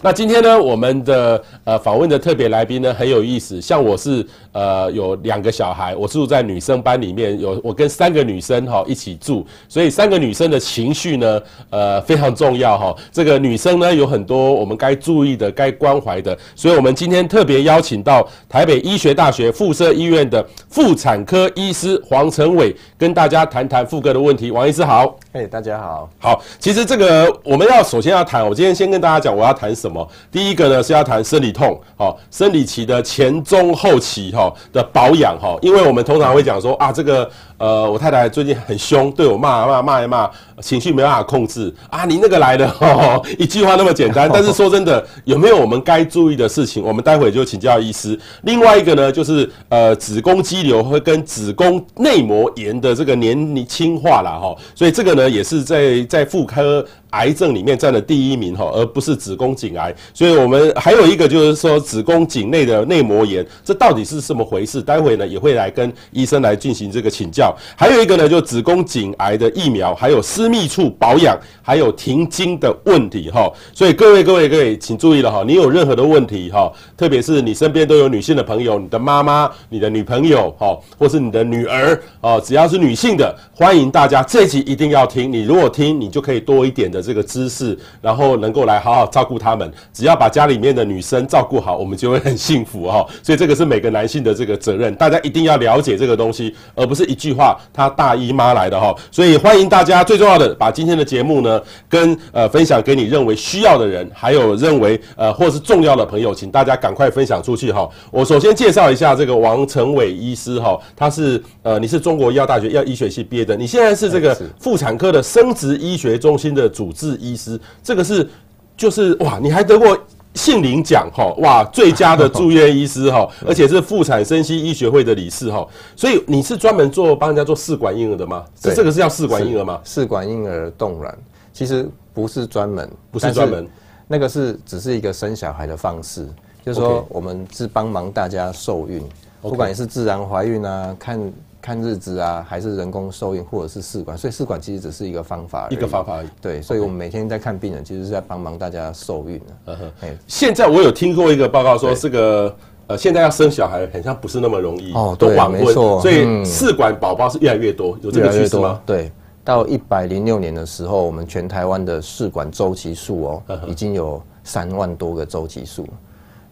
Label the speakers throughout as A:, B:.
A: 那今天呢，我们的呃访问的特别来宾呢很有意思，像我是呃有两个小孩，我住在女生班里面，有我跟三个女生哈一起住，所以三个女生的情绪呢呃非常重要哈。这个女生呢有很多我们该注意的、该关怀的，所以我们今天特别邀请到台北医学大学附设医院的妇产科医师黄成伟，跟大家谈谈妇科的问题。王医师好，
B: 哎，大家好，
A: 好，其实这个我们要首先要谈，我今天先跟大家讲我要谈什么。什么？第一个呢是要谈生理痛，好，生理期的前中后期哈的保养哈，因为我们通常会讲说啊，这个呃，我太太最近很凶，对我骂骂骂一骂，情绪没办法控制啊，你那个来的 哈，一句话那么简单，但是说真的，有没有我们该注意的事情？我们待会就请教医师。另外一个呢，就是呃，子宫肌瘤会跟子宫内膜炎的这个年轻化了哈，所以这个呢也是在在妇科。癌症里面占了第一名哈，而不是子宫颈癌。所以我们还有一个就是说子宫颈内的内膜炎，这到底是什么回事？待会呢也会来跟医生来进行这个请教。还有一个呢，就子宫颈癌的疫苗，还有私密处保养，还有停经的问题哈。所以各位各位各位，请注意了哈，你有任何的问题哈，特别是你身边都有女性的朋友，你的妈妈、你的女朋友哈，或是你的女儿哦，只要是女性的，欢迎大家这集一定要听。你如果听，你就可以多一点的。这个知识，然后能够来好好照顾他们。只要把家里面的女生照顾好，我们就会很幸福哈。所以这个是每个男性的这个责任，大家一定要了解这个东西，而不是一句话他大姨妈来的哈。所以欢迎大家，最重要的把今天的节目呢，跟呃分享给你认为需要的人，还有认为呃或是重要的朋友，请大家赶快分享出去哈。我首先介绍一下这个王成伟医师哈，他是呃你是中国医药大学药医学系毕业的，你现在是这个妇产科的生殖医学中心的主治医师，这个是就是哇，你还得过杏林奖哈哇，最佳的住院医师哈，而且是妇产生殖医学会的理事哈，所以你是专门做帮人家做试管婴儿的吗？对，这个是叫试管婴儿吗？
B: 试管婴儿冻卵其实不是专门，
A: 不是专门，
B: 那个是只是一个生小孩的方式，就是说我们是帮忙大家受孕，不管你是自然怀孕啊，看。看日子啊，还是人工受孕，或者是试管，所以试管其实只是一个方法，
A: 一个方法而已。
B: 对，所以我们每天在看病人，其实是在帮忙大家受孕。
A: 嗯哼，现在我有听过一个报告说，这个呃，现在要生小孩，很像不是那么容易哦，都晚婚，所以试管宝宝是越来越多，有这个趋势吗？
B: 对，到一百零六年的时候，我们全台湾的试管周期数哦，已经有三万多个周期数。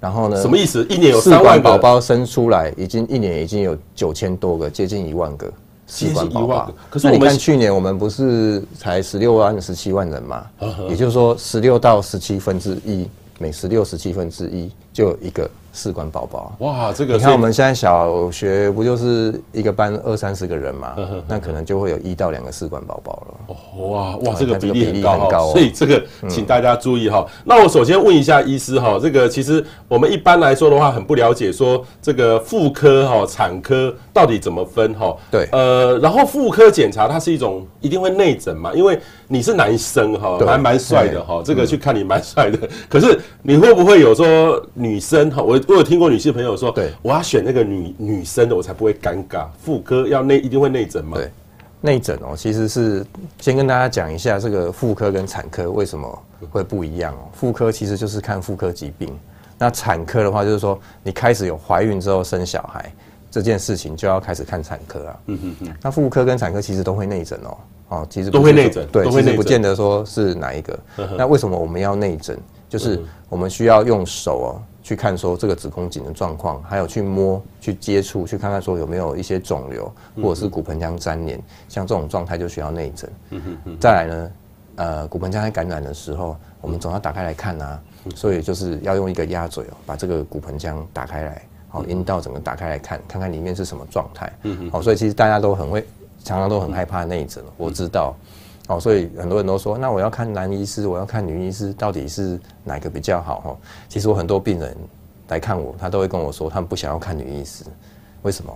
B: 然后呢？
A: 什么意思？一年有三万
B: 宝宝生出来，已经一年已经有九千多个，接近一万个试管宝宝。可是你看去年我们不是才十六万、十七万人嘛？也就是说，十六到十七分之一，每十六、十七分之一就有一个。试管宝宝
A: 哇，这个
B: 你看我们现在小学不就是一个班二三十个人嘛，那可能就会有一到两个试管宝宝了。
A: 哇哇，这个比例很高，所以这个请大家注意哈。那我首先问一下医师哈，这个其实我们一般来说的话很不了解，说这个妇科哈、产科到底怎么分哈？
B: 对，
A: 呃，然后妇科检查它是一种一定会内诊嘛，因为你是男生哈，还蛮帅的哈，这个去看你蛮帅的。可是你会不会有说女生哈？我我有听过女性朋友说，对，我要选那个女女生的，我才不会尴尬。妇科要内一定会内诊吗？
B: 对，内诊哦，其实是先跟大家讲一下这个妇科跟产科为什么会不一样哦。妇科其实就是看妇科疾病，那产科的话就是说你开始有怀孕之后生小孩这件事情就要开始看产科啊。嗯嗯嗯。那妇科跟产科其实都会内诊哦，哦，其实
A: 都会内诊，
B: 对，其实不见得说是哪一个。那为什么我们要内诊？就是我们需要用手哦。去看说这个子宫颈的状况，还有去摸、去接触、去看看说有没有一些肿瘤，或者是骨盆腔粘连，像这种状态就需要内诊。再来呢，呃，骨盆腔在感染的时候，我们总要打开来看啊，所以就是要用一个鸭嘴哦，把这个骨盆腔打开来，好，阴道整个打开来看，看看里面是什么状态。好，所以其实大家都很会，常常都很害怕内诊，我知道。哦，所以很多人都说，那我要看男医师，我要看女医师，到底是哪个比较好？哈，其实我很多病人来看我，他都会跟我说，他们不想要看女医师，为什么？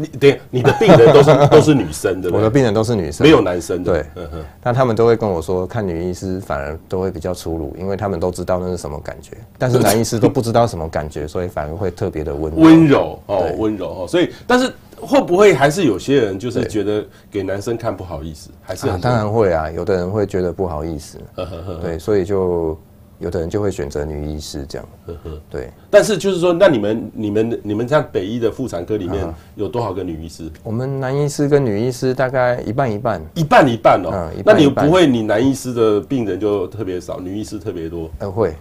A: 你对，你的病人都是都是女生的，
B: 我的病人都是女生，
A: 没有男生的。
B: 对，那他们都会跟我说，看女医师反而都会比较粗鲁，因为他们都知道那是什么感觉，但是男医师都不知道什么感觉，所以反而会特别的温
A: 温柔哦，温柔哦。所以，但是会不会还是有些人就是觉得给男生看不好意思？还是
B: 当然会啊，有的人会觉得不好意思。对，所以就。有的人就会选择女医师这样，呵呵，对。
A: 但是就是说，那你们、你们、你们像北医的妇产科里面有多少个女医师？
B: 我们男医师跟女医师大概一半一半，
A: 一半一半哦。嗯，那你不会，你男医师的病人就特别少，女医师特别多？
B: 呃，会，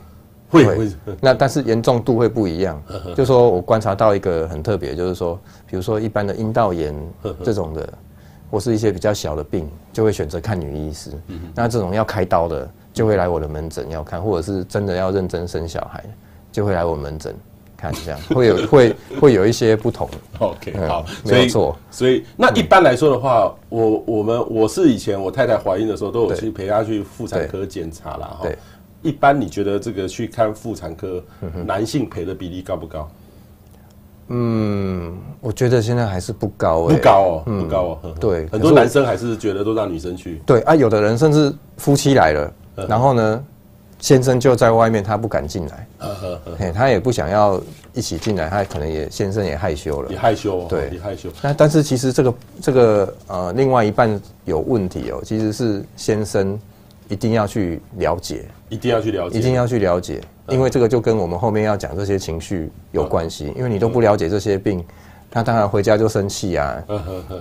A: 会会。
B: 那但是严重度会不一样。就说我观察到一个很特别，就是说，比如说一般的阴道炎这种的，或是一些比较小的病，就会选择看女医师。那这种要开刀的。就会来我的门诊要看，或者是真的要认真生小孩，就会来我门诊看，这样会有会会有一些不同。
A: OK，好，没有错。所以那一般来说的话，我我们我是以前我太太怀孕的时候都有去陪她去妇产科检查了哈。对，一般你觉得这个去看妇产科，男性陪的比例高不高？
B: 嗯，我觉得现在还是不高，
A: 不高哦，不高哦。
B: 对，
A: 很多男生还是觉得都让女生去。
B: 对啊，有的人甚至夫妻来了。然后呢，先生就在外面，他不敢进来，嘿，他也不想要一起进来，他可能也先生也害羞了，
A: 也害羞，
B: 对，
A: 也害羞。
B: 那但是其实这个这个呃，另外一半有问题哦，其实是先生一定要去了解，
A: 一定要去了解，
B: 一定要去了解，因为这个就跟我们后面要讲这些情绪有关系，因为你都不了解这些病，他当然回家就生气啊，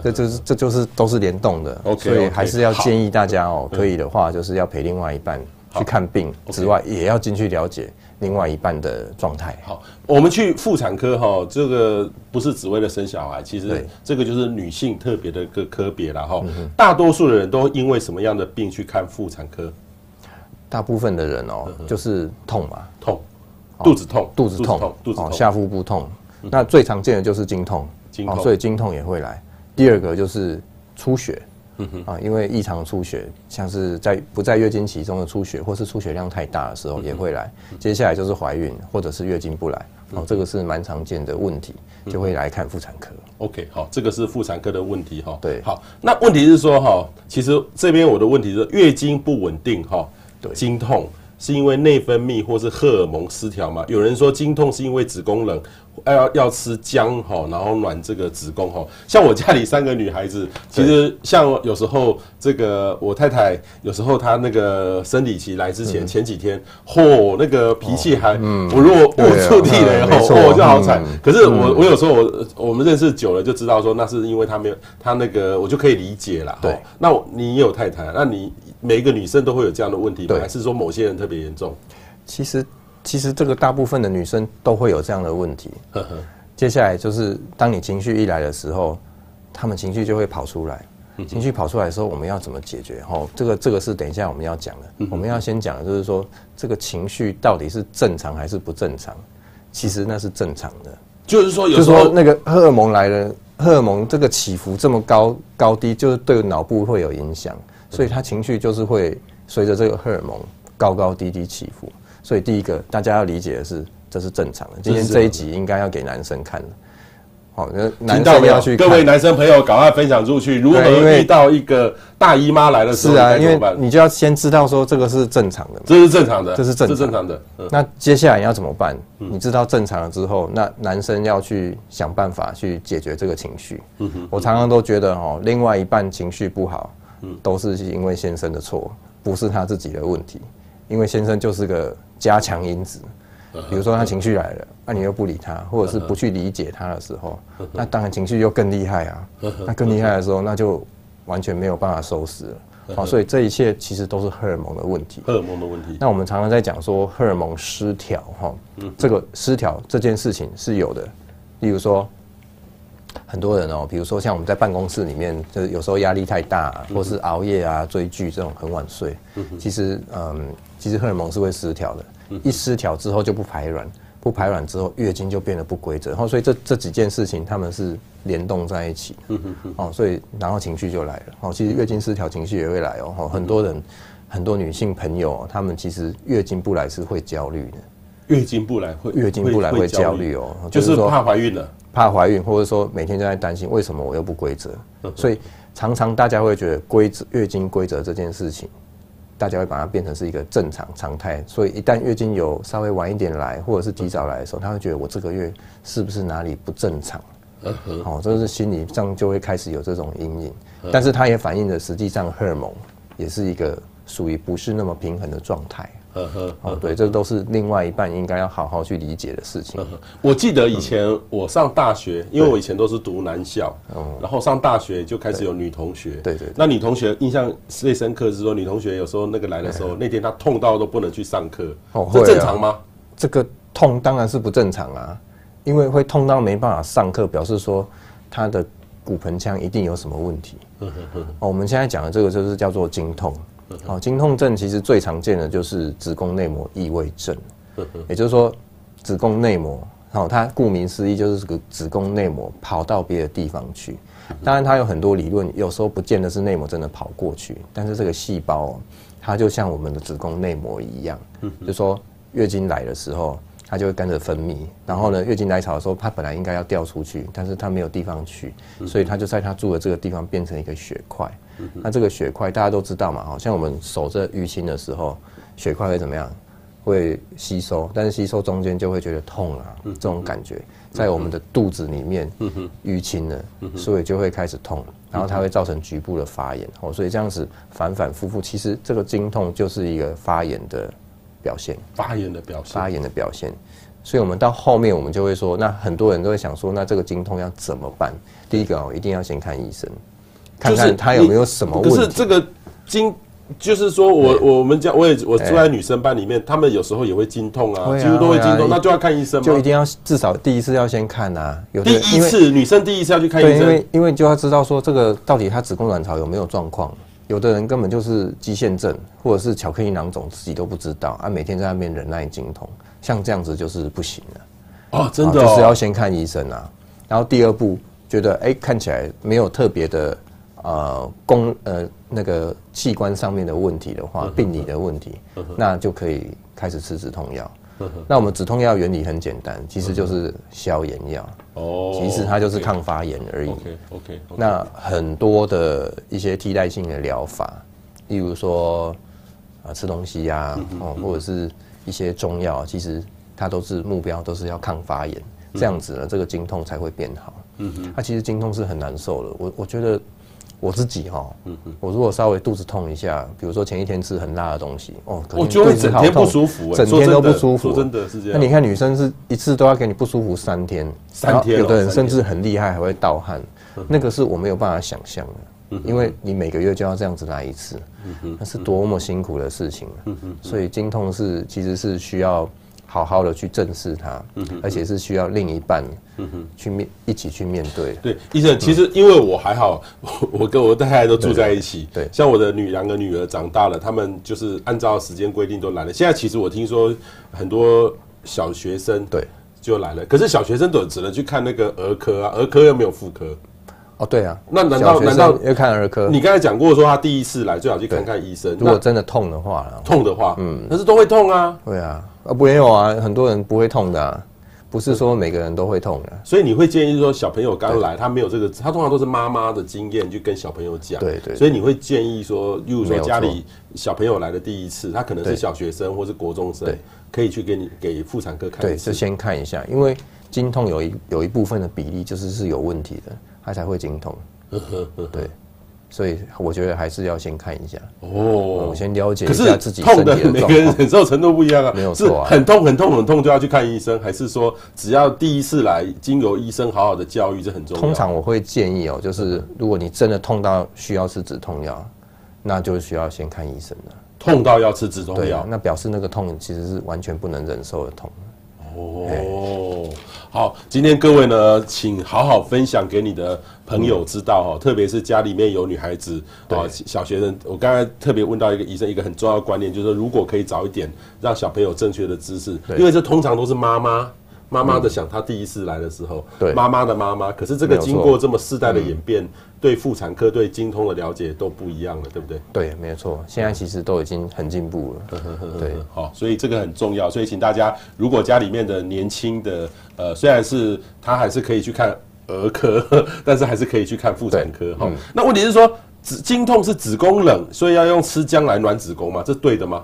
B: 这就是这就是都是联动的，所以还是要建议大家哦，可以的话就是要陪另外一半去看病之外，也要进去了解另外一半的状态。
A: 好，我们去妇产科哈，这个不是只为了生小孩，其实这个就是女性特别的一个科别了哈。大多数的人都因为什么样的病去看妇产科？
B: 大部分的人哦，就是痛嘛，
A: 痛，肚子痛，
B: 肚子痛，肚子痛，下腹部痛。那最常见的就是经痛，经痛，所以经痛也会来。第二个就是出血，啊，因为异常出血，像是在不在月经期中的出血，或是出血量太大的时候也会来。接下来就是怀孕或者是月经不来，哦，这个是蛮常见的问题，就会来看妇产科。
A: OK，好，这个是妇产科的问题哈。
B: 对，
A: 好，那问题是说哈，其实这边我的问题是月经不稳定哈，对，经痛是因为内分泌或是荷尔蒙失调嘛？有人说经痛是因为子宫冷。要要吃姜哈，然后暖这个子宫哈。像我家里三个女孩子，其实像有时候这个我太太有时候她那个生理期来之前前几天，嚯，那个脾气还，我如果我触地了以后，我就好惨。可是我我有时候我我们认识久了就知道说，那是因为她没有她那个，我就可以理解了。对，那你也有太太，那你每一个女生都会有这样的问题吗？还是说某些人特别严重？
B: 其实。其实这个大部分的女生都会有这样的问题。接下来就是当你情绪一来的时候，她们情绪就会跑出来。情绪跑出来的时候，我们要怎么解决？哦，这个这个是等一下我们要讲的。我们要先讲的就是说，这个情绪到底是正常还是不正常？其实那是正常的。
A: 就是说，有
B: 时候那个荷尔蒙来了，荷尔蒙这个起伏这么高高低，就是对脑部会有影响，所以他情绪就是会随着这个荷尔蒙高高低低起伏。所以第一个，大家要理解的是，这是正常的。今天这一集应该要给男生看的。好，那男生要去
A: 各位男生朋友，赶快分享出去。如何遇到一个大姨妈来的时候，
B: 是啊，因为你就要先知道说这个是正常的，
A: 这是正常的，
B: 这是正
A: 正常的。
B: 那接下来要怎么办？你知道正常了之后，那男生要去想办法去解决这个情绪。我常常都觉得哦，另外一半情绪不好，都是因为先生的错，不是他自己的问题。因为先生就是个加强因子，比如说他情绪来了，那你又不理他，或者是不去理解他的时候，那当然情绪又更厉害啊。那更厉害的时候，那就完全没有办法收拾了。好，所以这一切其实都是荷尔蒙的问题。
A: 荷尔蒙的问题。
B: 那我们常常在讲说荷尔蒙失调，哈，这个失调这件事情是有的。例如说，很多人哦，比如说像我们在办公室里面，就是有时候压力太大，或是熬夜啊、追剧这种很晚睡，其实嗯。其实荷尔蒙是会失调的，一失调之后就不排卵，不排卵之后月经就变得不规则，然后所以这这几件事情他们是联动在一起，哦，所以然后情绪就来了，哦，其实月经失调情绪也会来哦，很多人很多女性朋友，她们其实月经不来是会焦虑的，
A: 月经不来会
B: 月经不来会焦虑。哦，
A: 就是怕怀孕了。
B: 怕怀孕，或者说每天都在担心为什么我又不规则，所以常常大家会觉得规则月经规则这件事情，大家会把它变成是一个正常常态。所以一旦月经有稍微晚一点来，或者是提早来的时候，他会觉得我这个月是不是哪里不正常？哦，这是心理上就会开始有这种阴影，但是它也反映了实际上荷尔蒙也是一个属于不是那么平衡的状态。嗯哼，哦，对，这都是另外一半应该要好好去理解的事情。
A: 我记得以前我上大学，因为我以前都是读男校，然后上大学就开始有女同学。对对。那女同学印象最深刻是说，女同学有时候那个来的时候，那天她痛到都不能去上课。哦，这正常吗？
B: 这个痛当然是不正常啊，因为会痛到没办法上课，表示说她的骨盆腔一定有什么问题。哦，我们现在讲的这个就是叫做经痛。好，经痛症其实最常见的就是子宫内膜异位症，也就是说子宫内膜，好，它顾名思义就是这个子宫内膜跑到别的地方去。当然，它有很多理论，有时候不见得是内膜真的跑过去，但是这个细胞它就像我们的子宫内膜一样，就说月经来的时候，它就会跟着分泌，然后呢，月经来潮的时候，它本来应该要掉出去，但是它没有地方去，所以它就在它住的这个地方变成一个血块。那这个血块大家都知道嘛，好像我们守着淤青的时候，血块会怎么样？会吸收，但是吸收中间就会觉得痛啊，这种感觉在我们的肚子里面淤青了，所以就会开始痛，然后它会造成局部的发炎哦，所以这样子反反复复，其实这个经痛就是一个发炎的表现，
A: 发炎的表现，
B: 发炎的表现。所以我们到后面我们就会说，那很多人都会想说，那这个经痛要怎么办？第一个哦，一定要先看医生。看看他有没有什么问题？
A: 可是这个经，就是说我我们家我也我住在女生班里面，他们有时候也会经痛啊，几乎都会经痛，那就要看医生吗？
B: 就一定要至少第一次要先看啊。有
A: 第一次女生第一次要去看医生，
B: 因为因为就要知道说这个到底她子宫卵巢有没有状况。有的人根本就是肌腺症，或者是巧克力囊肿，自己都不知道啊，每天在那边忍耐经痛，像这样子就是不行了。
A: 哦，真的，
B: 就是要先看医生啊。然后第二步觉得哎，看起来没有特别的。呃，宫呃那个器官上面的问题的话，病理的问题，那就可以开始吃止痛药。那我们止痛药原理很简单，其实就是消炎药。哦，其实它就是抗发炎而已。
A: OK OK。
B: 那很多的一些替代性的疗法，例如说啊吃东西呀，哦或者是一些中药，其实它都是目标都是要抗发炎，这样子呢，这个经痛才会变好。嗯哼，它其实经痛是很难受的。我我觉得。我自己哈，我如果稍微肚子痛一下，比如说前一天吃很辣的东西，哦，
A: 我觉得会整天不舒服，
B: 整天都不舒服，
A: 真的是这样。
B: 那你看女生是一次都要给你不舒服三天，
A: 三天，
B: 有的人甚至很厉害还会盗汗，那个是我没有办法想象的，因为你每个月就要这样子来一次，那是多么辛苦的事情，所以经痛是其实是需要。好好的去正视它，而且是需要另一半去面一起去面对。
A: 对，医生，其实因为我还好，我跟我太太都住在一起。对，像我的女两个女儿长大了，他们就是按照时间规定都来了。现在其实我听说很多小学生对就来了，可是小学生都只能去看那个儿科啊，儿科又没有妇科。
B: 哦，对啊，
A: 那难道难道
B: 要看儿科？
A: 你刚才讲过说他第一次来最好去看看医生，
B: 如果真的痛的话，
A: 痛的话，嗯，但是都会痛啊。
B: 对啊。啊，没有啊，很多人不会痛的，啊，不是说每个人都会痛的。
A: 所以你会建议说，小朋友刚来，他没有这个，他通常都是妈妈的经验去跟小朋友讲。对对。所以你会建议说，例如说家里小朋友来的第一次，他可能是小学生或是国中生，可以去给你给妇产科看。
B: 对，是先看一下，因为经痛有一有一部分的比例就是是有问题的，他才会经痛。呵呵呵对。所以我觉得还是要先看一下哦，我先了解一下自己身体的。痛的每个人忍
A: 受程度不一样啊，
B: 没有错啊，
A: 很痛很痛很痛就要去看医生，还是说只要第一次来，经由医生好好的教育，这很重要。
B: 通常我会建议哦，就是如果你真的痛到需要吃止痛药，那就需要先看医生了。
A: 痛到要吃止痛药，
B: 那表示那个痛其实是完全不能忍受的痛。
A: 哦，好，今天各位呢，请好好分享给你的朋友知道哈，特别是家里面有女孩子啊，小学生。我刚才特别问到一个医生，一个很重要的观念，就是说如果可以早一点让小朋友正确的知识，因为这通常都是妈妈妈妈的想，她第一次来的时候，
B: 对。
A: 妈妈的妈妈，可是这个经过这么世代的演变，对妇产科、对精通的了解都不一样了，对不对？
B: 对，没有错，现在其实都已经很进步了。对，
A: 好，所以这个很重要，所以请大家，如果家里面的年轻的，呃，虽然是他还是可以去看儿科，但是还是可以去看妇产科。哈，那问题是说，子经痛是子宫冷，所以要用吃姜来暖子宫吗？这对的吗？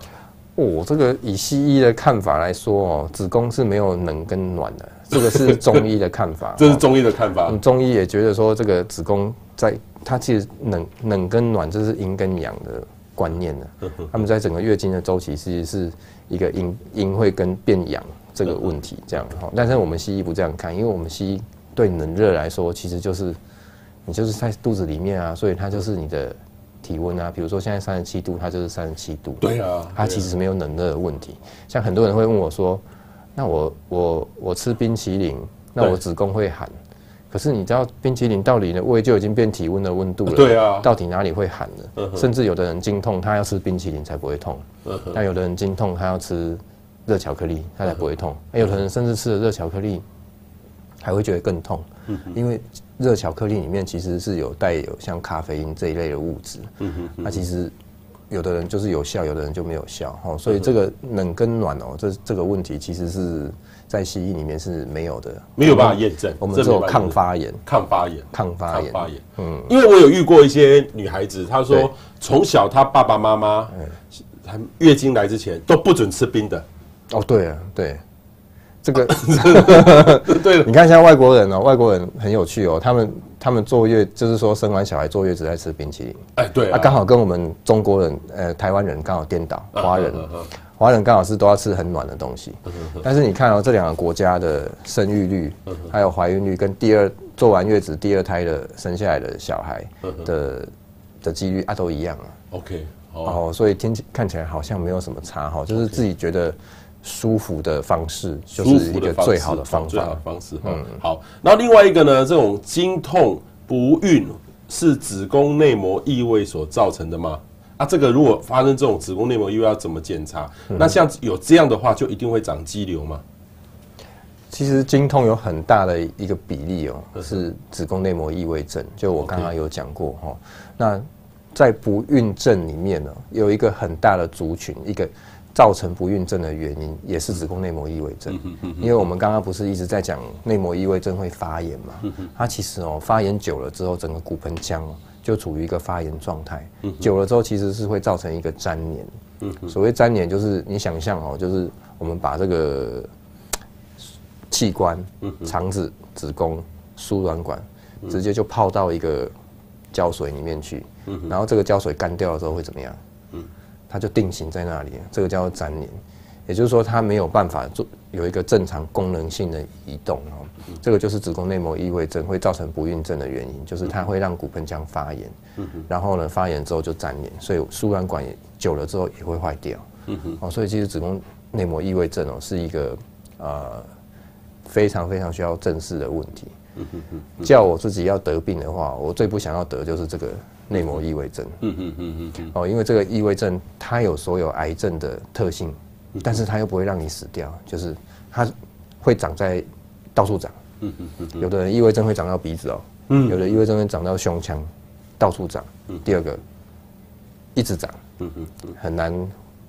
B: 哦，这个以西医的看法来说哦，子宫是没有冷跟暖的，这个是中医的看法。
A: 这是中医的看法。
B: 中医也觉得说，这个子宫在它其实冷冷跟暖，这是阴跟阳的观念呢。他们在整个月经的周期，其实是一个阴阴会跟变阳这个问题这样哈。但是我们西医不这样看，因为我们西医对冷热来说，其实就是你就是在肚子里面啊，所以它就是你的。体温啊，比如说现在三十七度，它就是三十七度。
A: 对啊，
B: 它其实没有冷热的问题。像很多人会问我说：“那我我我吃冰淇淋，那我子宫会寒？可是你知道冰淇淋到底的胃就已经变体温的温度了？
A: 对啊，
B: 到底哪里会寒呢？甚至有的人经痛，他要吃冰淇淋才不会痛。那有的人经痛，他要吃热巧克力，他才不会痛。那有的人甚至吃了热巧克力，还会觉得更痛，因为。热巧克力里面其实是有带有像咖啡因这一类的物质，那其实有的人就是有效，有的人就没有效，哦，所以这个冷跟暖哦，这这个问题其实是在西医里面是没有的，
A: 没有办法验证。
B: 我们只有抗发炎，
A: 抗发炎，
B: 抗发炎，
A: 发炎。嗯，因为我有遇过一些女孩子，她说从小她爸爸妈妈，她月经来之前都不准吃冰的。
B: 哦，对啊，对。这个 对了，你看现在外国人哦，外国人很有趣哦，他们他们坐月就是说生完小孩坐月子在吃冰淇淋，
A: 哎对啊，
B: 刚好跟我们中国人呃台湾人刚好颠倒，华人华人刚好是都要吃很暖的东西，但是你看哦，这两个国家的生育率还有怀孕率跟第二做完月子第二胎的生下来的小孩的的几率啊都一样啊
A: ，OK
B: 哦，所以听起看起来好像没有什么差哈，就是自己觉得。舒服的方式就是一个最好的方法。最好的方式。
A: 嗯，好。然后另外一个呢，这种经痛不孕是子宫内膜异位所造成的吗？啊，这个如果发生这种子宫内膜异位要怎么检查？那像有这样的话，就一定会长肌瘤吗？
B: 其实经痛有很大的一个比例哦，是子宫内膜异位症。就我刚刚有讲过哈，那在不孕症里面呢，有一个很大的族群，一个。造成不孕症的原因也是子宫内膜异位症，因为我们刚刚不是一直在讲内膜异位症会发炎嘛？它其实哦发炎久了之后，整个骨盆腔就处于一个发炎状态，久了之后其实是会造成一个粘连。所谓粘连就是你想象哦，就是我们把这个器官、肠子、子宫、输卵管直接就泡到一个胶水里面去，然后这个胶水干掉了之后会怎么样？它就定型在那里，这个叫做粘连，也就是说它没有办法做有一个正常功能性的移动哦。这个就是子宫内膜异位症会造成不孕症的原因，就是它会让骨盆腔发炎，然后呢发炎之后就粘连，所以输卵管也久了之后也会坏掉。哦，所以其实子宫内膜异位症哦是一个呃非常非常需要正视的问题。叫我自己要得病的话，我最不想要得就是这个。内膜异位症，嗯嗯嗯嗯哦，因为这个异位症它有所有癌症的特性，但是它又不会让你死掉，就是它会长在到处长，嗯嗯嗯，有的人异位症会长到鼻子哦，嗯，有的异位症会长到胸腔，到处长，第二个一直长，嗯嗯嗯，很难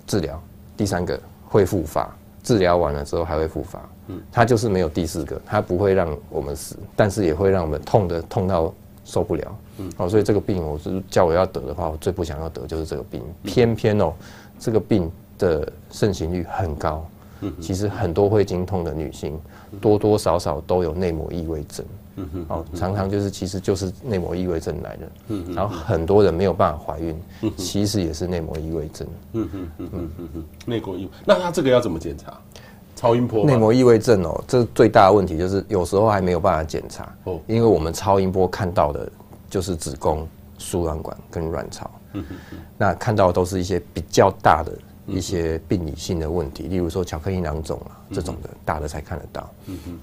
B: 治疗，第三个会复发，治疗完了之后还会复发，嗯，它就是没有第四个，它不会让我们死，但是也会让我们痛的痛到受不了。嗯，哦，所以这个病，我是叫我要得的话，我最不想要得就是这个病。偏偏哦，这个病的盛行率很高。嗯，其实很多会经痛的女性，多多少少都有内膜异位症。嗯哼，哦，常常就是其实就是内膜异位症来的。嗯，然后很多人没有办法怀孕，其实也是内膜异位症。嗯嗯嗯嗯嗯嗯，
A: 内膜异，那他这个要怎么检查？超音波？
B: 内膜异位症哦，这最大的问题就是有时候还没有办法检查。哦，因为我们超音波看到的。就是子宫、输卵管跟卵巢，那看到的都是一些比较大的一些病理性的问题，例如说巧克力囊肿啊这种的大的才看得到。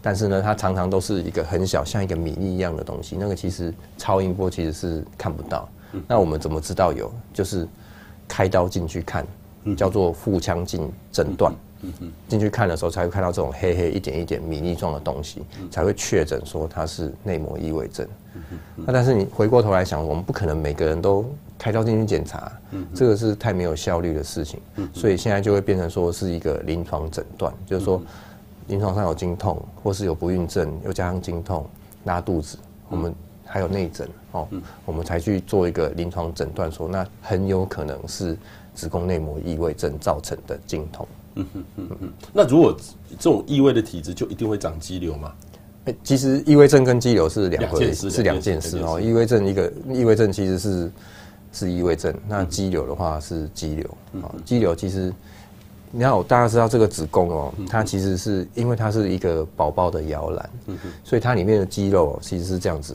B: 但是呢，它常常都是一个很小，像一个米粒一样的东西，那个其实超音波其实是看不到。那我们怎么知道有？就是开刀进去看，叫做腹腔镜诊断。进去看的时候才会看到这种黑黑一点一点米粒状的东西，才会确诊说它是内膜异位症。那但是你回过头来想，我们不可能每个人都开刀进去检查，这个是太没有效率的事情。所以现在就会变成说是一个临床诊断，就是说临床上有经痛，或是有不孕症，又加上经痛、拉肚子，我们还有内诊哦，我们才去做一个临床诊断，说那很有可能是子宫内膜异位症造成的经痛。嗯
A: 嗯嗯嗯，那如果这种异位的体质，就一定会长肌瘤吗？
B: 欸、其实异位症跟肌瘤是两回事，是两件事哦。异位症一个异位症其实是是异位症，那肌瘤的话是肌瘤啊。肌瘤其实你要大家知道这个子宫哦，它其实是因为它是一个宝宝的摇篮，所以它里面的肌肉其实是这样子，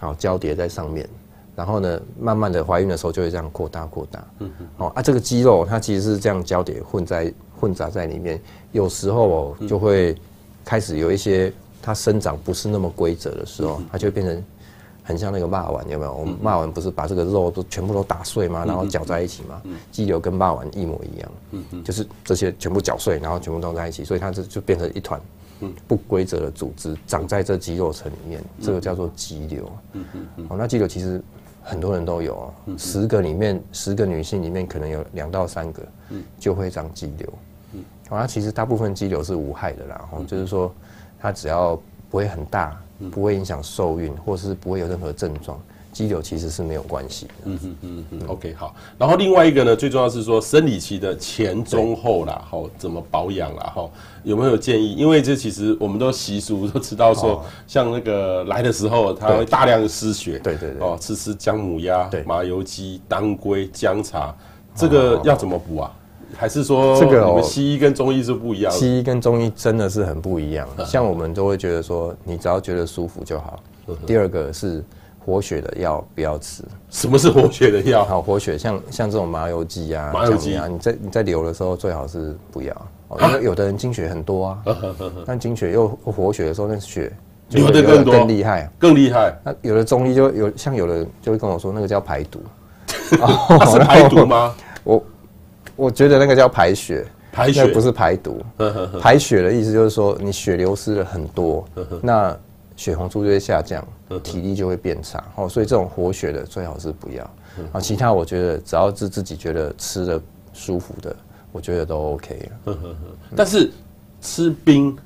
B: 好交叠在上面。然后呢，慢慢的怀孕的时候就会这样扩大扩大。嗯嗯。哦啊，这个肌肉它其实是这样交叠混在混杂在里面，有时候哦就会开始有一些它生长不是那么规则的时候，它就会变成很像那个骂丸，有没有？我们骂丸不是把这个肉都全部都打碎吗？然后搅在一起吗？肌瘤跟骂丸一模一样。嗯嗯。就是这些全部搅碎，然后全部弄在一起，所以它就就变成一团不规则的组织长在这肌肉层里面，这个叫做肌瘤。嗯嗯嗯。哦，那肌瘤其实。很多人都有啊，十个里面，十个女性里面可能有两到三个，就会长肌瘤。好，那其实大部分肌瘤是无害的啦，就是说，它只要不会很大，不会影响受孕，或是不会有任何症状。肌瘤其实是没有关系的。嗯嗯嗯嗯。OK，好。然后另外一个呢，最重要是说生理期的前、中、后啦，好，怎么保养啦，哈，有没有建议？因为这其实我们都习俗都知道说，像那个来的时候，它会大量失血。对对对。哦，吃吃姜母鸭、麻油鸡、当归、姜茶，这个要怎么补啊？还是说这个我们西医跟中医是不一样？西医跟中医真的是很不一样。像我们都会觉得说，你只要觉得舒服就好。第二个是。活血的药不要吃。什么是活血的药？好，活血像像这种麻油鸡啊、麻油鸡啊，你在你在流的时候最好是不要，因为有的人经血很多啊，但经血又活血的时候，那血流的更多、更厉害、更厉害。那有的中医就有像有的就会跟我说，那个叫排毒，是排毒吗？我我觉得那个叫排血，排血不是排毒。排血的意思就是说你血流失了很多，那。血红素就会下降，体力就会变差哦，所以这种活血的最好是不要啊。其他我觉得只要是自己觉得吃的舒服的，我觉得都 OK。但是吃冰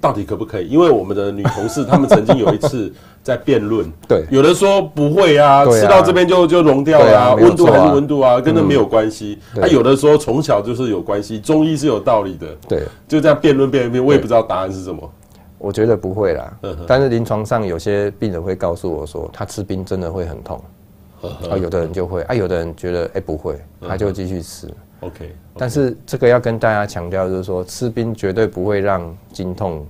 B: 到底可不可以？因为我们的女同事她们曾经有一次 在辩论，对，有的说不会啊，吃到这边就就溶掉了啊，温度还是温度啊，跟那没有关系。她有的说从小就是有关系，中医是有道理的，对，就这样辩论辩论辩，我也不知道答案是什么。我觉得不会啦，但是临床上有些病人会告诉我说，他吃冰真的会很痛，啊，有的人就会，啊，有的人觉得哎不会，他就继续吃。OK，但是这个要跟大家强调，就是说吃冰绝对不会让经痛，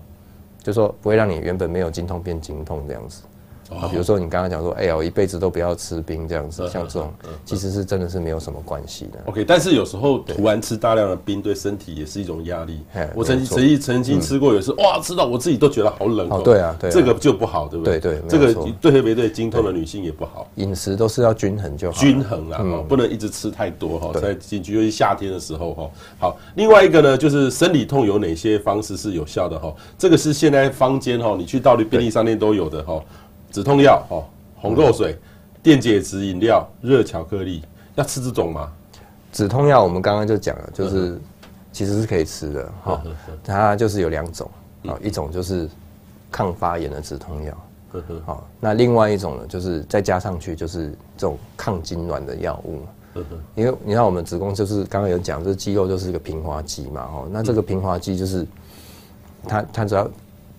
B: 就是说不会让你原本没有经痛变经痛这样子。啊，比如说你刚刚讲说，哎呀，我一辈子都不要吃冰这样子，像这种，其实是真的是没有什么关系的。OK，但是有时候突然吃大量的冰，对身体也是一种压力。我曾经曾经曾经吃过，也是哇，吃到我自己都觉得好冷哦。对啊，对，这个就不好，对不对？对对，这个对特别对经痛的女性也不好。饮食都是要均衡就好，均衡啦，不能一直吃太多哈，在进去，尤其夏天的时候哈。好，另外一个呢，就是生理痛有哪些方式是有效的哈？这个是现在坊间哈，你去到的便利商店都有的哈。止痛药哦，红豆水、电解质饮料、热巧克力，要吃这种吗？止痛药我们刚刚就讲了，就是其实是可以吃的哈。它就是有两种啊，一种就是抗发炎的止痛药，好，那另外一种呢，就是再加上去就是这种抗痉挛的药物。因为你看我们子宫就是刚刚有讲，这肌肉就是一个平滑肌嘛，哦，那这个平滑肌就是它它只要。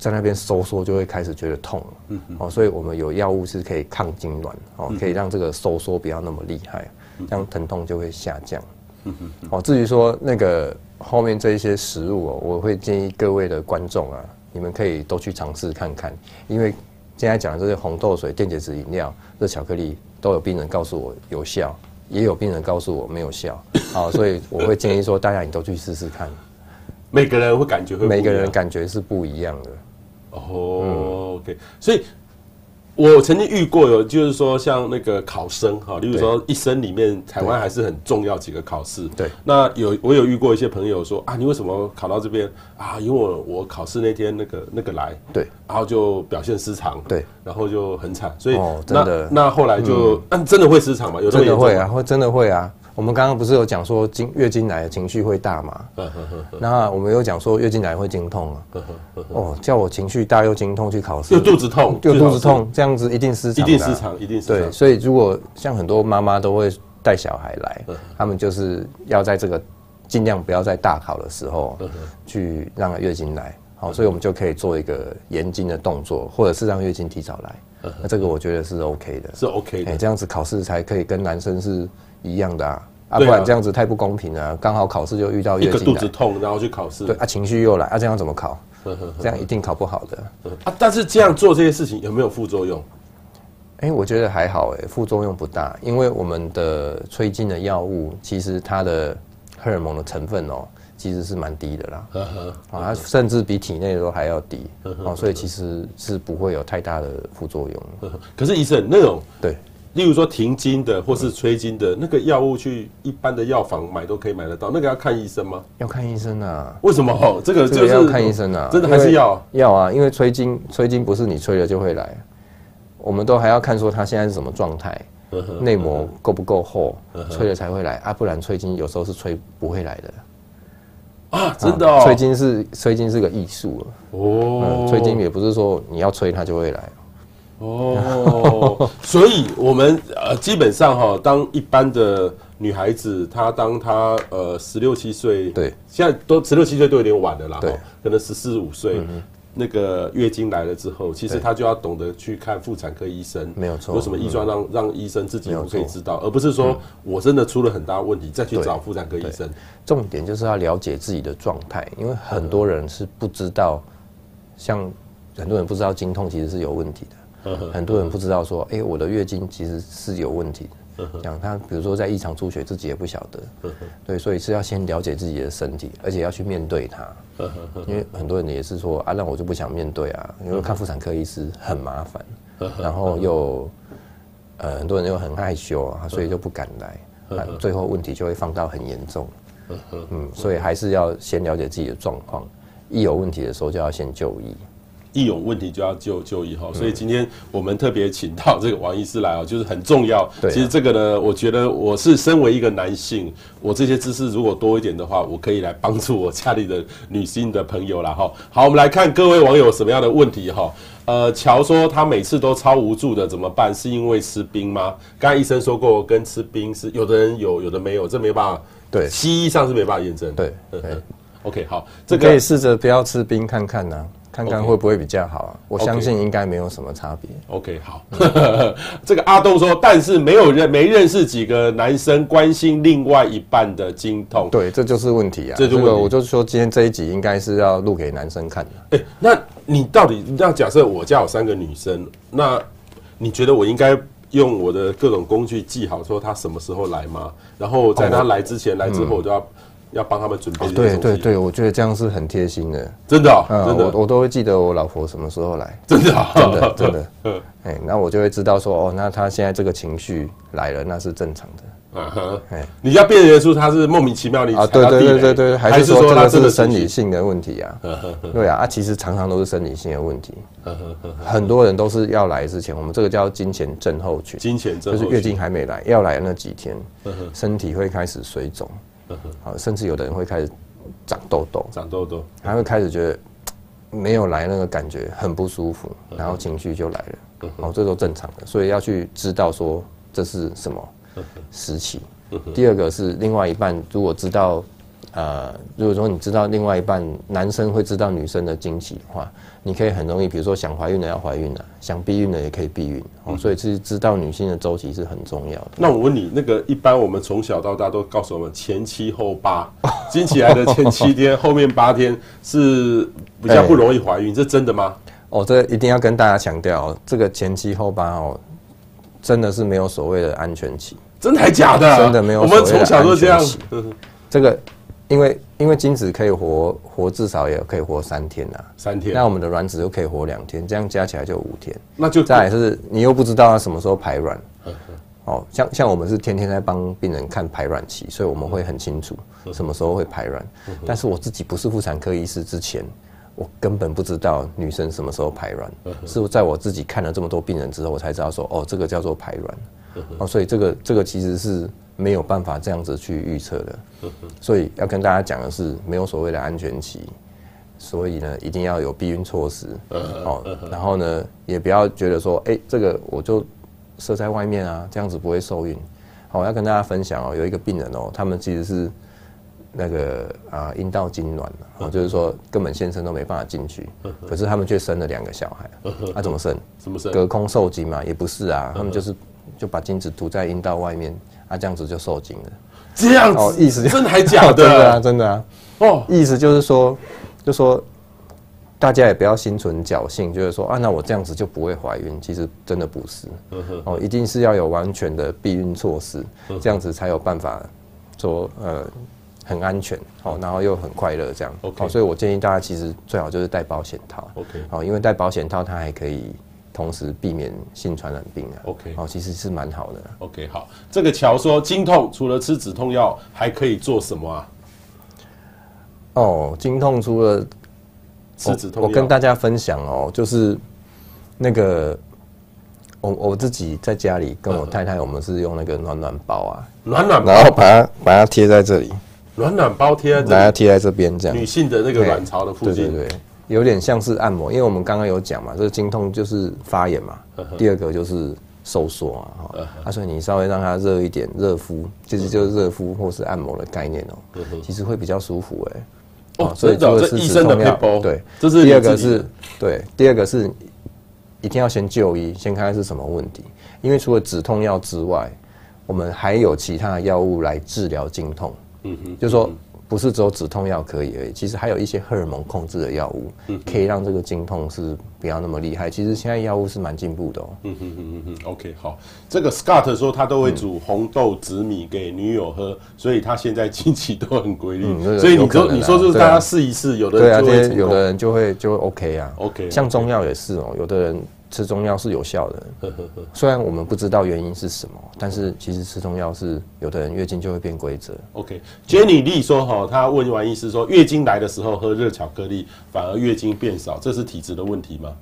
B: 在那边收缩就会开始觉得痛，嗯哼，哦，所以我们有药物是可以抗痉挛，哦，可以让这个收缩不要那么厉害，这样疼痛就会下降，嗯哼，哦，至于说那个后面这一些食物哦，我会建议各位的观众啊，你们可以都去尝试看看，因为现在讲的这些红豆水、电解质饮料、热巧克力，都有病人告诉我有效，也有病人告诉我没有效，好，所以我会建议说大家你都去试试看，每个人会感觉会，每个人感觉是不一样的。哦、oh，OK，所以
A: 我曾经遇过有，就是说像那个考生哈，例如说一生里面台湾还是很重要几个考试。
B: 对。
A: 那有我有遇过一些朋友说啊，你为什么考到这边啊？因为我我考试那天那个那个来，
B: 对，
A: 然后就表现失常，
B: 对，
A: 然后就很惨。所以
B: 哦，真的，
A: 那后来就嗯，真的会失常吗？有
B: 真的会啊，会真的会啊。我们刚刚不是有讲说经月经来的情绪会大嘛？那我们有讲说月经来会经痛啊。哦，叫我情绪大又经痛去考试，
A: 又肚子痛，
B: 又肚子痛，这样子一定失常，
A: 一定失常，一定失常。
B: 对，所以如果像很多妈妈都会带小孩来，他们就是要在这个尽量不要在大考的时候去让月经来。好，所以我们就可以做一个延经的动作，或者是让月经提早来。那这个我觉得是 OK 的，
A: 是 OK 的。
B: 哎，这样子考试才可以跟男生是。一样的啊，啊，不然这样子太不公平了。刚好考试就遇到月经，
A: 一个肚子痛，然后去考试，
B: 对啊，情绪又来啊，这样怎么考？这样一定考不好的
A: 啊。但是这样做这些事情有没有副作用？
B: 哎，我觉得还好，哎，副作用不大，因为我们的催经的药物，其实它的荷尔蒙的成分哦，其实是蛮低的啦。啊，它甚至比体内的都还要低哦，所以其实是不会有太大的副作用。
A: 可是医生那种
B: 对。
A: 例如说停经的或是催经的那个药物，去一般的药房买都可以买得到。那个要看医生吗？
B: 要看医生啊。
A: 为什么？这个就是
B: 要看医生啊。
A: 真的还是要
B: 要啊？因为催经催经不是你催了就会来，我们都还要看说他现在是什么状态，内膜够不够厚，催了才会来啊。不然催经有时候是催不会来的
A: 啊。真的哦。
B: 催经是催经是个艺术哦。催经也不是说你要催它就会来。哦，
A: 所以我们呃基本上哈，当一般的女孩子，她当她呃十六七岁，
B: 对，
A: 现在都十六七岁都有点晚了啦，
B: 对，
A: 可能十四五岁，那个月经来了之后，其实她就要懂得去看妇产科医生，
B: 没有错，
A: 有什么异状让让医生自己可以知道，而不是说我真的出了很大问题再去找妇产科医生。
B: 重点就是要了解自己的状态，因为很多人是不知道，像很多人不知道经痛其实是有问题的。很多人不知道说，哎，我的月经其实是有问题的。讲他，比如说在异常出血，自己也不晓得。对，所以是要先了解自己的身体，而且要去面对它。因为很多人也是说，啊，那我就不想面对啊，因为看妇产科医师很麻烦，然后又，呃，很多人又很害羞啊，所以就不敢来，最后问题就会放到很严重。嗯，所以还是要先了解自己的状况，一有问题的时候就要先就医。
A: 一有问题就要就就医哈，所以今天我们特别请到这个王医师来哦，就是很重要。
B: 对，
A: 其实这个呢，我觉得我是身为一个男性，我这些知识如果多一点的话，我可以来帮助我家里的女性的朋友啦哈。好，我们来看各位网友什么样的问题哈。呃，乔说他每次都超无助的，怎么办？是因为吃冰吗？刚才医生说过，跟吃冰是有的人有，有的没有，这没办法。
B: 对，
A: 西医上是没办法验证。
B: 对，
A: 对，OK，好，这个
B: 可以试着不要吃冰看看呢、啊。看看会不会比较好啊.我相信应该没有什么差别。
A: OK，好。这个阿东说，但是没有认没认识几个男生关心另外一半的经痛。
B: 对，这就是问题啊。这个我就说，今天这一集应该是要录给男生看的。
A: 欸，那你到底那假设我家有三个女生，那你觉得我应该用我的各种工具记好，说她什么时候来吗？然后在她来之前、来之后，我就要。要帮他们准备、哦。
B: 对对对，我觉得这样是很贴心的，
A: 真的、哦，真的，
B: 我我都会记得我老婆什么时候来，
A: 真的、哦，
B: 真的，真的，嗯，哎，那我就会知道说，哦，那他现在这个情绪来了，那是正常的。嗯哼，哎，你要辨认出他是莫名其妙的啊？对对对对对，还是说这个是生理性的问题啊？对啊，啊，其实常常都是生理性的问题。很多人都是要来之前，我们这个叫金钱症候群，金钱症就是月经还没来，要来的那几天，身体会开始水肿。好，甚至有的人会开始长痘痘，长痘痘，还会开始觉得 没有来那个感觉很不舒服，然后情绪就来了，哦，这都正常的，所以要去知道说这是什么时期。第二个是另外一半如果知道，呃，如果说你知道另外一半男生会知道女生的经期的话。你可以很容易，比如说想怀孕的要怀孕了，想避孕的也可以避孕哦。所以其实知道女性的周期是很重要的。那我问你，那个一般我们从小到大都告诉我们前七后八，经期来的前七天，后面八天是比较不容易怀孕，这真的吗？哦，这一定要跟大家强调，这个前七后八哦，真的是没有所谓的安全期。真的还假的？真的没有。我们从小都这样。这个，因为。因为精子可以活活至少也可以活三天呐，
A: 三天。
B: 那我们的卵子又可以活两天，这样加起来就五天。
A: 那就
B: 再来是，你又不知道它什么时候排卵。哦，像像我们是天天在帮病人看排卵期，所以我们会很清楚什么时候会排卵。但是我自己不是妇产科医师之前，我根本不知道女生什么时候排卵，是在我自己看了这么多病人之后，我才知道说，哦，这个叫做排卵。哦，所以这个这个其实是没有办法这样子去预测的。所以要跟大家讲的是，没有所谓的安全期，所以呢，一定要有避孕措施。哦，然后呢，也不要觉得说，哎，这个我就。射在外面啊，这样子不会受孕。好，我要跟大家分享哦，有一个病人哦，他们其实是那个啊阴道痙攣哦，就是说根本先生都没办法进去，可是他们却生了两个小孩。他怎么生？怎么生？隔空受精嘛？也不是啊，他们就是就把精子涂在阴道外面，啊，这样子就受精了。
A: 这样子，意思真的还假的？
B: 真的啊，真的啊。哦，意思就是说，就说。大家也不要心存侥幸，就是说啊，那我这样子就不会怀孕。其实真的不是，哦，一定是要有完全的避孕措施，这样子才有办法说呃很安全，哦，然后又很快乐这样。OK，所以我建议大家其实最好就是戴保险套。OK，哦，因为戴保险套它还可以同时避免性传染病啊。OK，哦，其实是蛮好的。
A: OK，好，这个乔说经痛除了吃止痛药还可以做什么啊？
B: 哦，经痛除了吃止痛我，我跟大家分享哦，就是那个我我自己在家里跟我太太，我们是用那个暖暖包啊，
A: 暖暖包，
B: 然后把它把它贴在这里，
A: 暖暖包贴在这里，
B: 把它贴在这边这样，
A: 女性的那个卵巢的附近，
B: 对对对，有点像是按摩，因为我们刚刚有讲嘛，这个经痛就是发炎嘛，第二个就是收缩啊，啊，所以你稍微让它热一点，热敷，其实就是热敷或是按摩的概念哦，其实会比较舒服哎。哦，所以这个是医生的配包。对，这是第二个是，对，第二个是一定要先就医，先看看是什么问题。因为除了止痛药之外，我们还有其他的药物来治疗经痛。嗯哼，就是说。不是只有止痛药可以而已，其实还有一些荷尔蒙控制的药物，可以让这个经痛是不要那么厉害。其实现在药物是蛮进步的哦。嗯哼哼哼哼
A: ，OK，好。这个 Scott 说他都会煮红豆紫米给女友喝，所以他现在经期都很规律。嗯，所以你说你说就是大家试一试，有的人就会
B: 有的人就会就会 OK 啊。OK，像中药也是哦，有的人。吃中药是有效的，虽然我们不知道原因是什么，但是其实吃中药是有的人月经就会变规则。
A: OK，Jenny Lee 说哈，他问完医师说，月经来的时候喝热巧克力反而月经变少，这是体质的问题吗？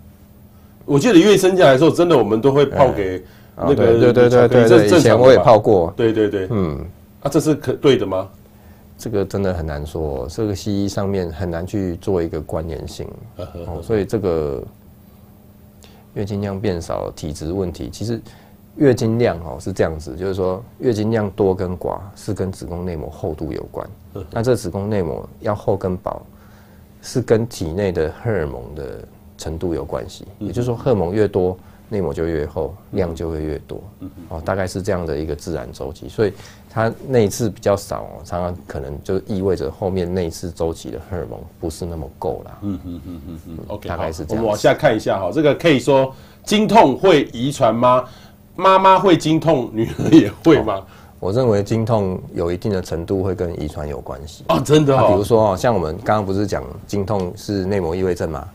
A: 我记得月生下来的时候，真的我们都会泡给那个对
B: 对对对对，以前我也泡过，
A: 对对对，嗯，啊，这是可对的吗？
B: 这个真的很难说，这个西医上面很难去做一个关联性，哦，所以这个。月经量变少，体质问题，其实月经量哦是这样子，就是说月经量多跟寡是跟子宫内膜厚度有关。那这子宫内膜要厚跟薄，是跟体内的荷尔蒙的程度有关系。也就是说，荷尔蒙越多，内膜就越厚，量就会越多。哦，大概是这样的一个自然周期。所以它内次比较少，常常可能就意味着后面内次周期的荷尔蒙不是那么够啦。嗯嗯嗯嗯嗯，OK，大概是这样。
A: 我们往下看一下哈，这个可以说经痛会遗传吗？妈妈会经痛，女儿也会吗？
B: 我认为经痛有一定的程度会跟遗传有关系。
A: 哦，真的。
B: 比如说哦，像我们刚刚不是讲经痛是内膜异位症吗？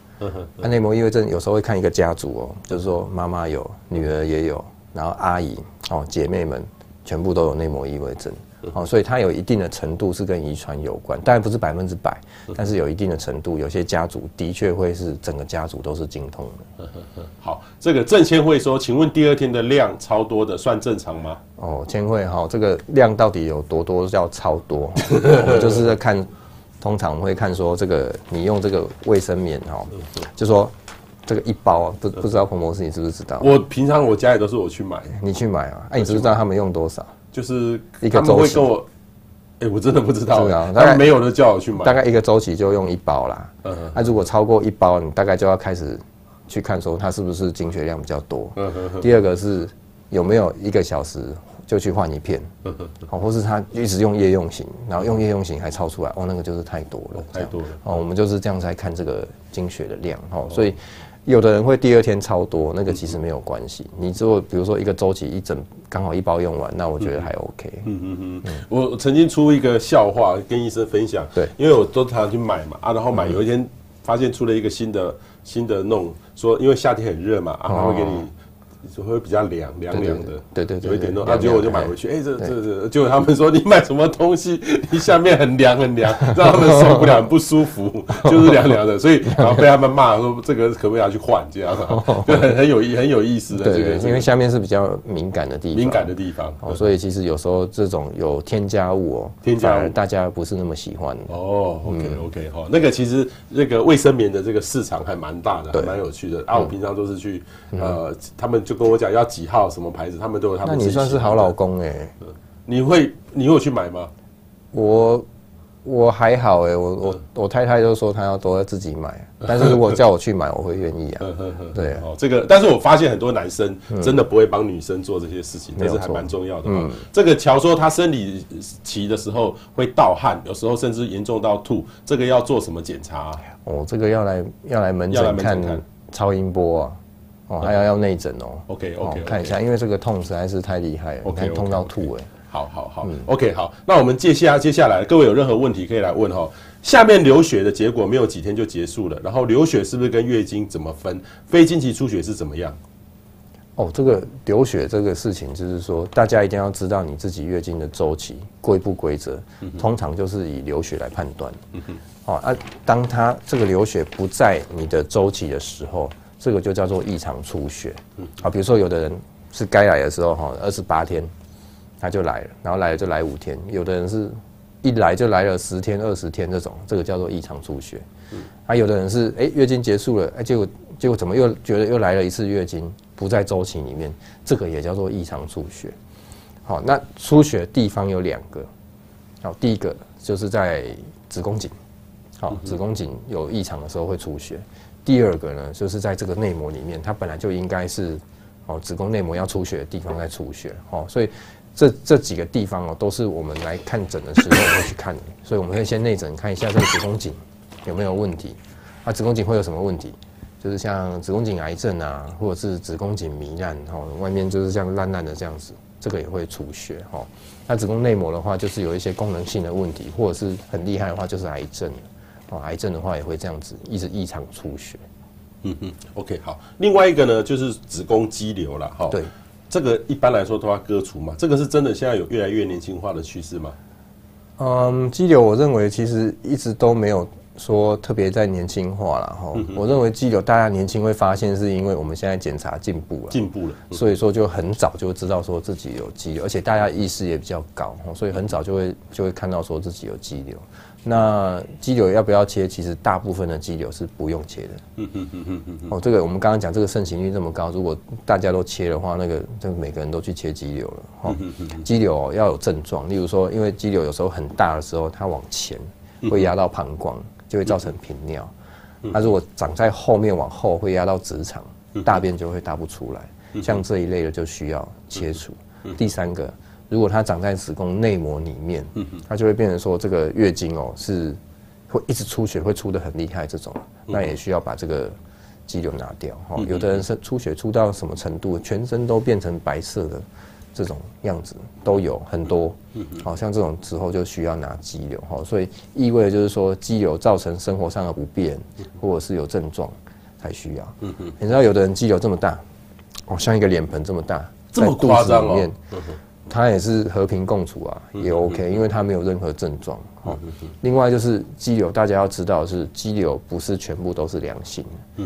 B: 那内膜异位症有时候会看一个家族哦，就是说妈妈有，女儿也有，然后阿姨哦，姐妹们全部都有内膜异位症。哦，所以它有一定的程度是跟遗传有关，当然不是百分之百，但是有一定的程度，有些家族的确会是整个家族都是精通的。
A: 好，这个郑千惠说，请问第二天的量超多的算正常吗？
B: 哦，千惠哈，这个量到底有多多叫超多？我们就是在看，通常会看说这个你用这个卫生棉哈，就说这个一包啊，不不知道彭博士你知不知道？
A: 我平常我家里都是我去买，
B: 你去买啊？哎，你知不知道他们用多少？
A: 就是一个周期，哎，我真的不知道。啊，大概没有的叫我去买。
B: 大概一个周期就用一包啦。嗯。那如果超过一包，你大概就要开始去看说它是不是经血量比较多。嗯哼。第二个是有没有一个小时就去换一片。嗯哼。好，或是他一直用夜用型，然后用夜用型还超出来，哦，那个就是太多了。太多了。哦，我们就是这样在看这个经血的量。哦，所以有的人会第二天超多，那个其实没有关系。你如果比如说一个周期一整刚好一包用完，那我觉得还 OK。
A: 嗯嗯嗯，嗯。我曾经出一个笑话跟医生分享，对，因为我都常常去买嘛啊，然后买有一天发现出了一个新的新的弄，说因为夏天很热嘛啊，他会给你。会比较凉凉凉的，对对，对，有一点热，啊，结果我就买回去，哎，这这这，结果他们说你买什么东西，你下面很凉很凉，让他们受不了，很不舒服，就是凉凉的，所以然后被他们骂说这个可不可以要去换？这样，就很很有意很有意思的这个，
B: 因为下面是比较敏感的地方，
A: 敏感的地方，
B: 哦，所以其实有时候这种有添加物哦，添加物。大家不是那么喜欢。
A: 哦，OK OK 哈，那个其实那个卫生棉的这个市场还蛮大的，还蛮有趣的。啊，我平常都是去呃，他们就。跟我讲要几号什么牌子，他们都有他们。
B: 那你算是好老公哎、欸，
A: 你会你有去买吗？
B: 我我还好哎、欸，我我我太太就说她要都要自己买，但是如果叫我去买，我会愿意啊。对啊，
A: 哦，这个，但是我发现很多男生真的不会帮女生做这些事情，但是还蛮重要的。嗯，这个乔说她生理期的时候会盗汗，有时候甚至严重到吐，这个要做什么检查？
B: 哦，这个要来要来门诊看超音波啊。哦，还要要内诊哦。
A: OK OK，
B: 看一下，因为这个痛实在是太厉害了，OK，痛到吐哎。
A: 好好好，OK 好。那我们接下接下来，各位有任何问题可以来问哈。下面流血的结果没有几天就结束了，然后流血是不是跟月经怎么分？非经期出血是怎么样？
B: 哦，这个流血这个事情，就是说大家一定要知道你自己月经的周期规不规则，通常就是以流血来判断。嗯哼。哦啊，当它这个流血不在你的周期的时候。这个就叫做异常出血，好，比如说有的人是该来的时候哈，二十八天他就来了，然后来了就来五天，有的人是一来就来了十天、二十天这种，这个叫做异常出血。啊，有的人是哎月经结束了，哎结果结果怎么又觉得又来了一次月经，不在周期里面，这个也叫做异常出血。好，那出血地方有两个，好，第一个就是在子宫颈，好，子宫颈有异常的时候会出血。第二个呢，就是在这个内膜里面，它本来就应该是哦，子宫内膜要出血的地方在出血哦，所以这这几个地方哦，都是我们来看诊的时候会去看的，所以我们会先内诊看一下这个子宫颈有没有问题。啊，子宫颈会有什么问题？就是像子宫颈癌症啊，或者是子宫颈糜烂哦，外面就是像烂烂的这样子，这个也会出血哦。那子宫内膜的话，就是有一些功能性的问题，或者是很厉害的话，就是癌症。哦，癌症的话也会这样子，一直异常出血。
A: 嗯嗯，OK，好。另外一个呢，就是子宫肌瘤了。哈，对，这个一般来说都要割除嘛。这个是真的，现在有越来越年轻化的趋势吗？
B: 嗯，肌瘤我认为其实一直都没有说特别在年轻化了。哈，我认为肌瘤大家年轻会发现，是因为我们现在检查进步了，
A: 进步了，
B: 所以说就很早就知道说自己有肌瘤，而且大家意识也比较高，所以很早就会就会看到说自己有肌瘤。那肌瘤要不要切？其实大部分的肌瘤是不用切的。嗯嗯嗯嗯嗯。哦，这个我们刚刚讲这个盛行率这么高，如果大家都切的话，那个就每个人都去切肌瘤了。哦，肌瘤要有症状，例如说，因为肌瘤有时候很大的时候，它往前会压到膀胱，就会造成频尿。它如果长在后面往后，会压到直肠，大便就会大不出来。像这一类的就需要切除。第三个。如果它长在子宫内膜里面，它就会变成说这个月经哦是会一直出血，会出得很厉害这种，那也需要把这个肌瘤拿掉哈。有的人是出血出到什么程度，全身都变成白色的这种样子都有很多，好像这种时候就需要拿肌瘤哈。所以意味着就是说肌瘤造成生活上的不便，或者是有症状才需要。你知道有的人肌瘤这么大，哦像一个脸盆这么大，
A: 这么夸张哦。
B: 它也是和平共处啊，也 OK，因为它没有任何症状。另外就是肌瘤，大家要知道是肌瘤不是全部都是良性的。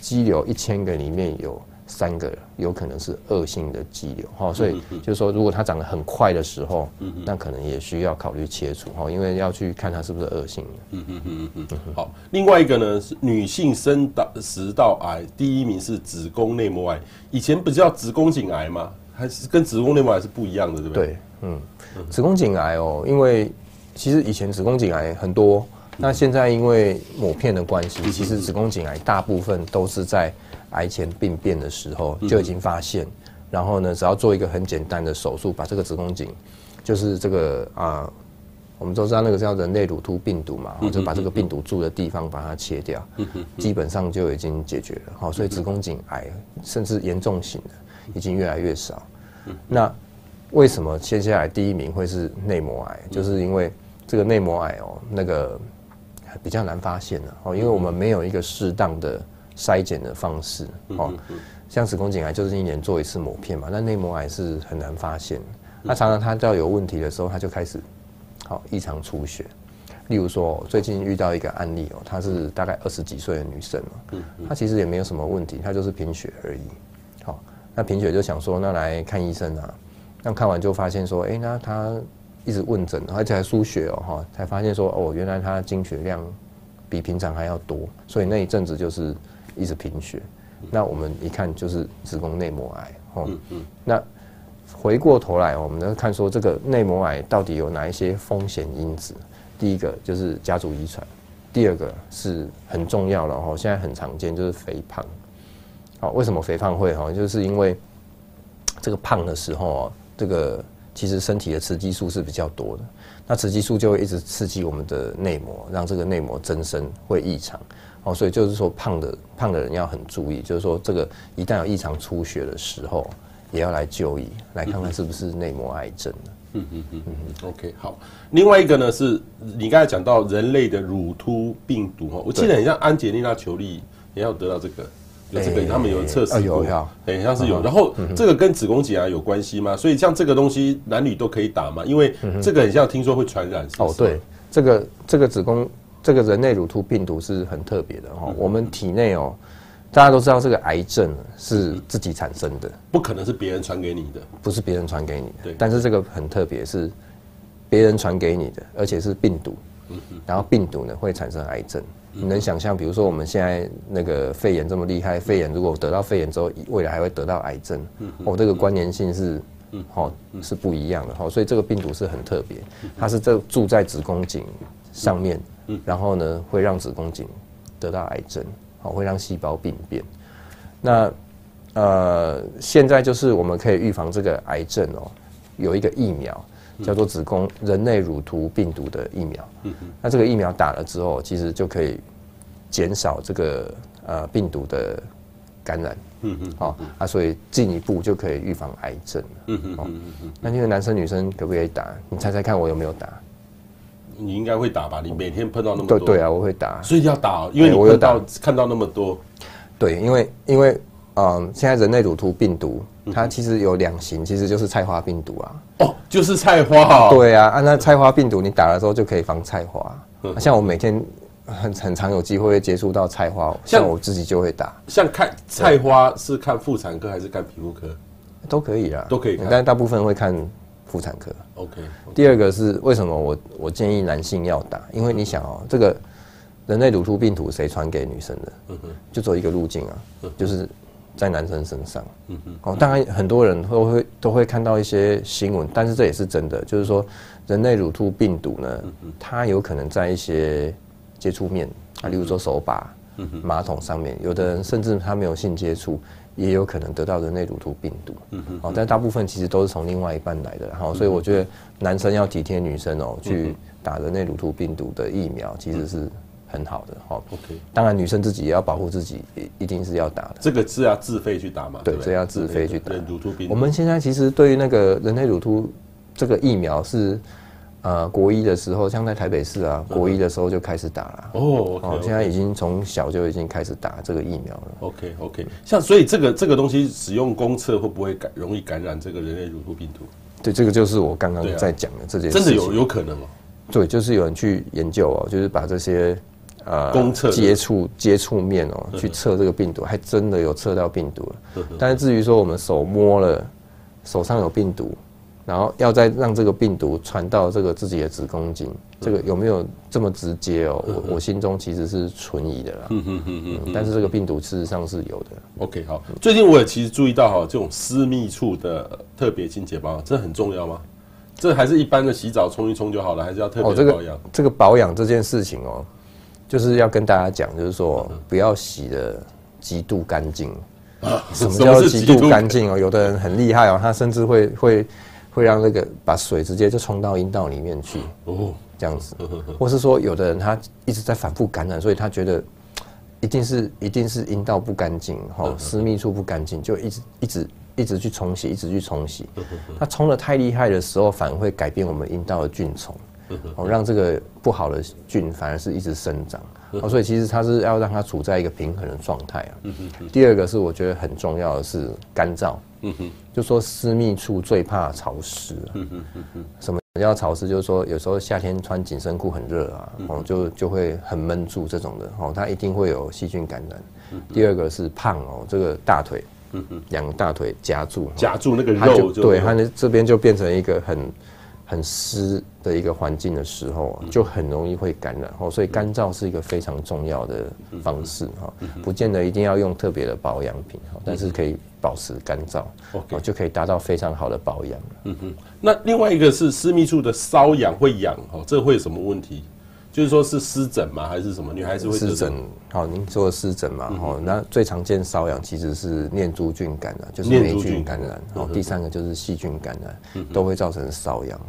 B: 肌瘤一千个里面有三个有可能是恶性的肌瘤。哈，所以就是说，如果它长得很快的时候，那可能也需要考虑切除。哈，因为要去看它是不是恶性的。嗯嗯嗯
A: 嗯嗯。好，另外一个呢是女性生食道癌，第一名是子宫内膜癌，以前不是叫子宫颈癌吗？还是跟子宫内膜癌是不一样的，对不对？对，
B: 嗯，子宫颈癌哦，因为其实以前子宫颈癌很多，那现在因为抹片的关系，其实子宫颈癌大部分都是在癌前病变的时候就已经发现，然后呢，只要做一个很简单的手术，把这个子宫颈，就是这个啊我们都知道那个叫人类乳突病毒嘛，就把这个病毒住的地方把它切掉，基本上就已经解决了。好，所以子宫颈癌甚至严重型的已经越来越少。那为什么接下来第一名会是内膜癌？就是因为这个内膜癌哦，那个比较难发现了哦，因为我们没有一个适当的筛检的方式哦。像子宫颈癌就是一年做一次抹片嘛，那内膜癌是很难发现。那常常它只要有问题的时候，它就开始好异常出血。例如说，最近遇到一个案例哦，她是大概二十几岁的女生嘛，她其实也没有什么问题，她就是贫血而已。好，那贫血就想说，那来看医生啊。那看完就发现说，哎、欸，那他一直问诊，而且还输血哦，哈，才发现说，哦，原来他经血量比平常还要多，所以那一阵子就是一直贫血。那我们一看就是子宫内膜癌，哦，那回过头来，我们来看说这个内膜癌到底有哪一些风险因子？第一个就是家族遗传，第二个是很重要了哦，现在很常见就是肥胖。好，为什么肥胖会哈？就是因为这个胖的时候啊，这个其实身体的雌激素是比较多的，那雌激素就会一直刺激我们的内膜，让这个内膜增生会异常。哦，所以就是说，胖的胖的人要很注意，就是说，这个一旦有异常出血的时候，也要来就医，来看看是不是内膜癌症。嗯嗯嗯嗯嗯。OK，好。另外一个呢，是你刚才讲到人类的乳突病毒哈，我记得很像安洁莉娜裘丽也要得到这个，有这个他们有测试过，像是有。然后这个跟子宫颈癌有关系吗？所以像这个东西男女都可以打吗？因为这个很像听说会传染。哦，对，这个这个子宫。这个人类乳突病毒是很特别的哈，我们体内哦，大家都知道这个癌症是自己产生的，不可能是别人传给你的，不是别人传给你的。对，但是这个很特别，是别人传给你的，而且是病毒。然后病毒呢会产生癌症。你能想象，比如说我们现在那个肺炎这么厉害，肺炎如果得到肺炎之后，未来还会得到癌症，哦，这个关联性是，哦，是不一样的哈。所以这个病毒是很特别，它是这住在子宫颈上面。然后呢，会让子宫颈得到癌症，好，会让细胞病变。那呃，现在就是我们可以预防这个癌症哦，有一个疫苗叫做子宫人类乳突病毒的疫苗。那这个疫苗打了之后，其实就可以减少这个呃病毒的感染。嗯嗯，好啊，所以进一步就可以预防癌症。嗯嗯嗯嗯。那因为男生女生可不可以打？你猜猜看，我有没有打？你应该会打吧？你每天碰到那么多，对对啊，我会打，所以要打，因为你我有到看到那么多。对，因为因为嗯，现在人类乳突病毒它其实有两型，其实就是菜花病毒啊。哦，就是菜花。对啊，啊那菜花病毒你打了之后就可以防菜花。像我每天很很常有机会接触到菜花，像我自己就会打。像看菜花是看妇产科还是看皮肤科？都可以啊，都可以，但大部分会看。妇产科，OK。第二个是为什么我我建议男性要打？因为你想哦，这个人类乳突病毒谁传给女生的？嗯哼，就走一个路径啊，就是在男生身上。嗯哼，哦，当然很多人都会都会看到一些新闻，但是这也是真的，就是说人类乳突病毒呢，它有可能在一些接触面啊，例如说手把、马桶上面，有的人甚至他没有性接触。也有可能得到人类乳突病毒，嗯哼，但大部分其实都是从另外一半来的，然后所以我觉得男生要体贴女生哦，去打人类乳突病毒的疫苗，其实是很好的，哈，OK。当然女生自己也要保护自己，一定是要打的。这个是要自费去打嘛？对，这要自费去打。乳突病毒，我们现在其实对于那个人类乳突这个疫苗是。呃，国一的时候，像在台北市啊，国一的时候就开始打了。哦，哦，现在已经从小就已经开始打这个疫苗了。OK OK，像所以这个这个东西使用公厕会不会感容易感染这个人类乳突病毒？对，这个就是我刚刚在讲的这件事。真的有有可能哦。对，就是有人去研究哦，就是把这些呃公测接触接触面哦去测这个病毒，还真的有测到病毒了。但是至于说我们手摸了，手上有病毒。然后要再让这个病毒传到这个自己的子宫颈，这个有没有这么直接哦？我我心中其实是存疑的啦。嗯嗯嗯嗯。但是这个病毒事实上是有的。OK，好。最近我也其实注意到哈，这种私密处的特别清洁保养，这很重要吗？这还是一般的洗澡冲一冲就好了，还是要特别保养？哦，这个这个保养这件事情哦，就是要跟大家讲，就是说不要洗的极度干净。啊？什么叫极度干净哦？有的人很厉害哦，他甚至会会。会让那个把水直接就冲到阴道里面去哦，这样子，或是说有的人他一直在反复感染，所以他觉得 一定是一定是阴道不干净，哈，私密处不干净，就一直一直一直去冲洗，一直去冲洗。他冲的太厉害的时候，反而会改变我们阴道的菌丛，哦，让这个不好的菌反而是一直生长。哦，所以其实它是要让它处在一个平衡的状态啊。第二个是我觉得很重要的是干燥。就说私密处最怕潮湿。什么叫潮湿？就是说有时候夏天穿紧身裤很热啊，哦，就就会很闷住这种的，哦，它一定会有细菌感染。第二个是胖哦，这个大腿，两个大腿夹住，
A: 夹住那个肉，
B: 对，它那这边就变成一个很。很湿的一个环境的时候，就很容易会感染哦，所以干燥是一个非常重要的方式哈，不见得一定要用特别的保养品哈，但是可以保持干燥，哦，就可以达到非常好的保养。
A: 嗯哼，那另外一个是私密处的瘙痒会痒哦，这会有什么问题？就是说是湿疹吗？还是什么？女孩子会湿疹？
B: 好，您说的湿疹嘛？哦，那最常见瘙痒其实是念珠菌感染，就是霉菌感染。然后第三个就是细菌感染，都会造成瘙痒。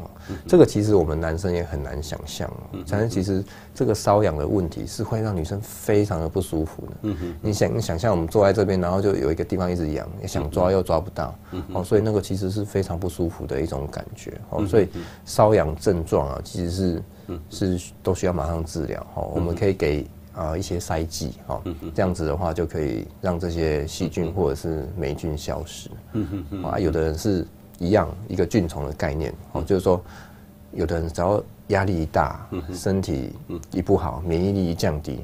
B: 这个其实我们男生也很难想象。反正其实这个瘙痒的问题是会让女生非常的不舒服的。你想，你想象我们坐在这边，然后就有一个地方一直痒，你想抓又抓不到。嗯哦，所以那个其实是非常不舒服的一种感觉。哦，所以瘙痒症状啊，其实是。是都需要马上治疗。哈，我们可以给啊一些塞剂。哈，这样子的话就可以让这些细菌或者是霉菌消失。啊，有的人是一样一个菌虫的概念。哦，就是说有的人只要。压力一大，身体一不好，免疫力一降低，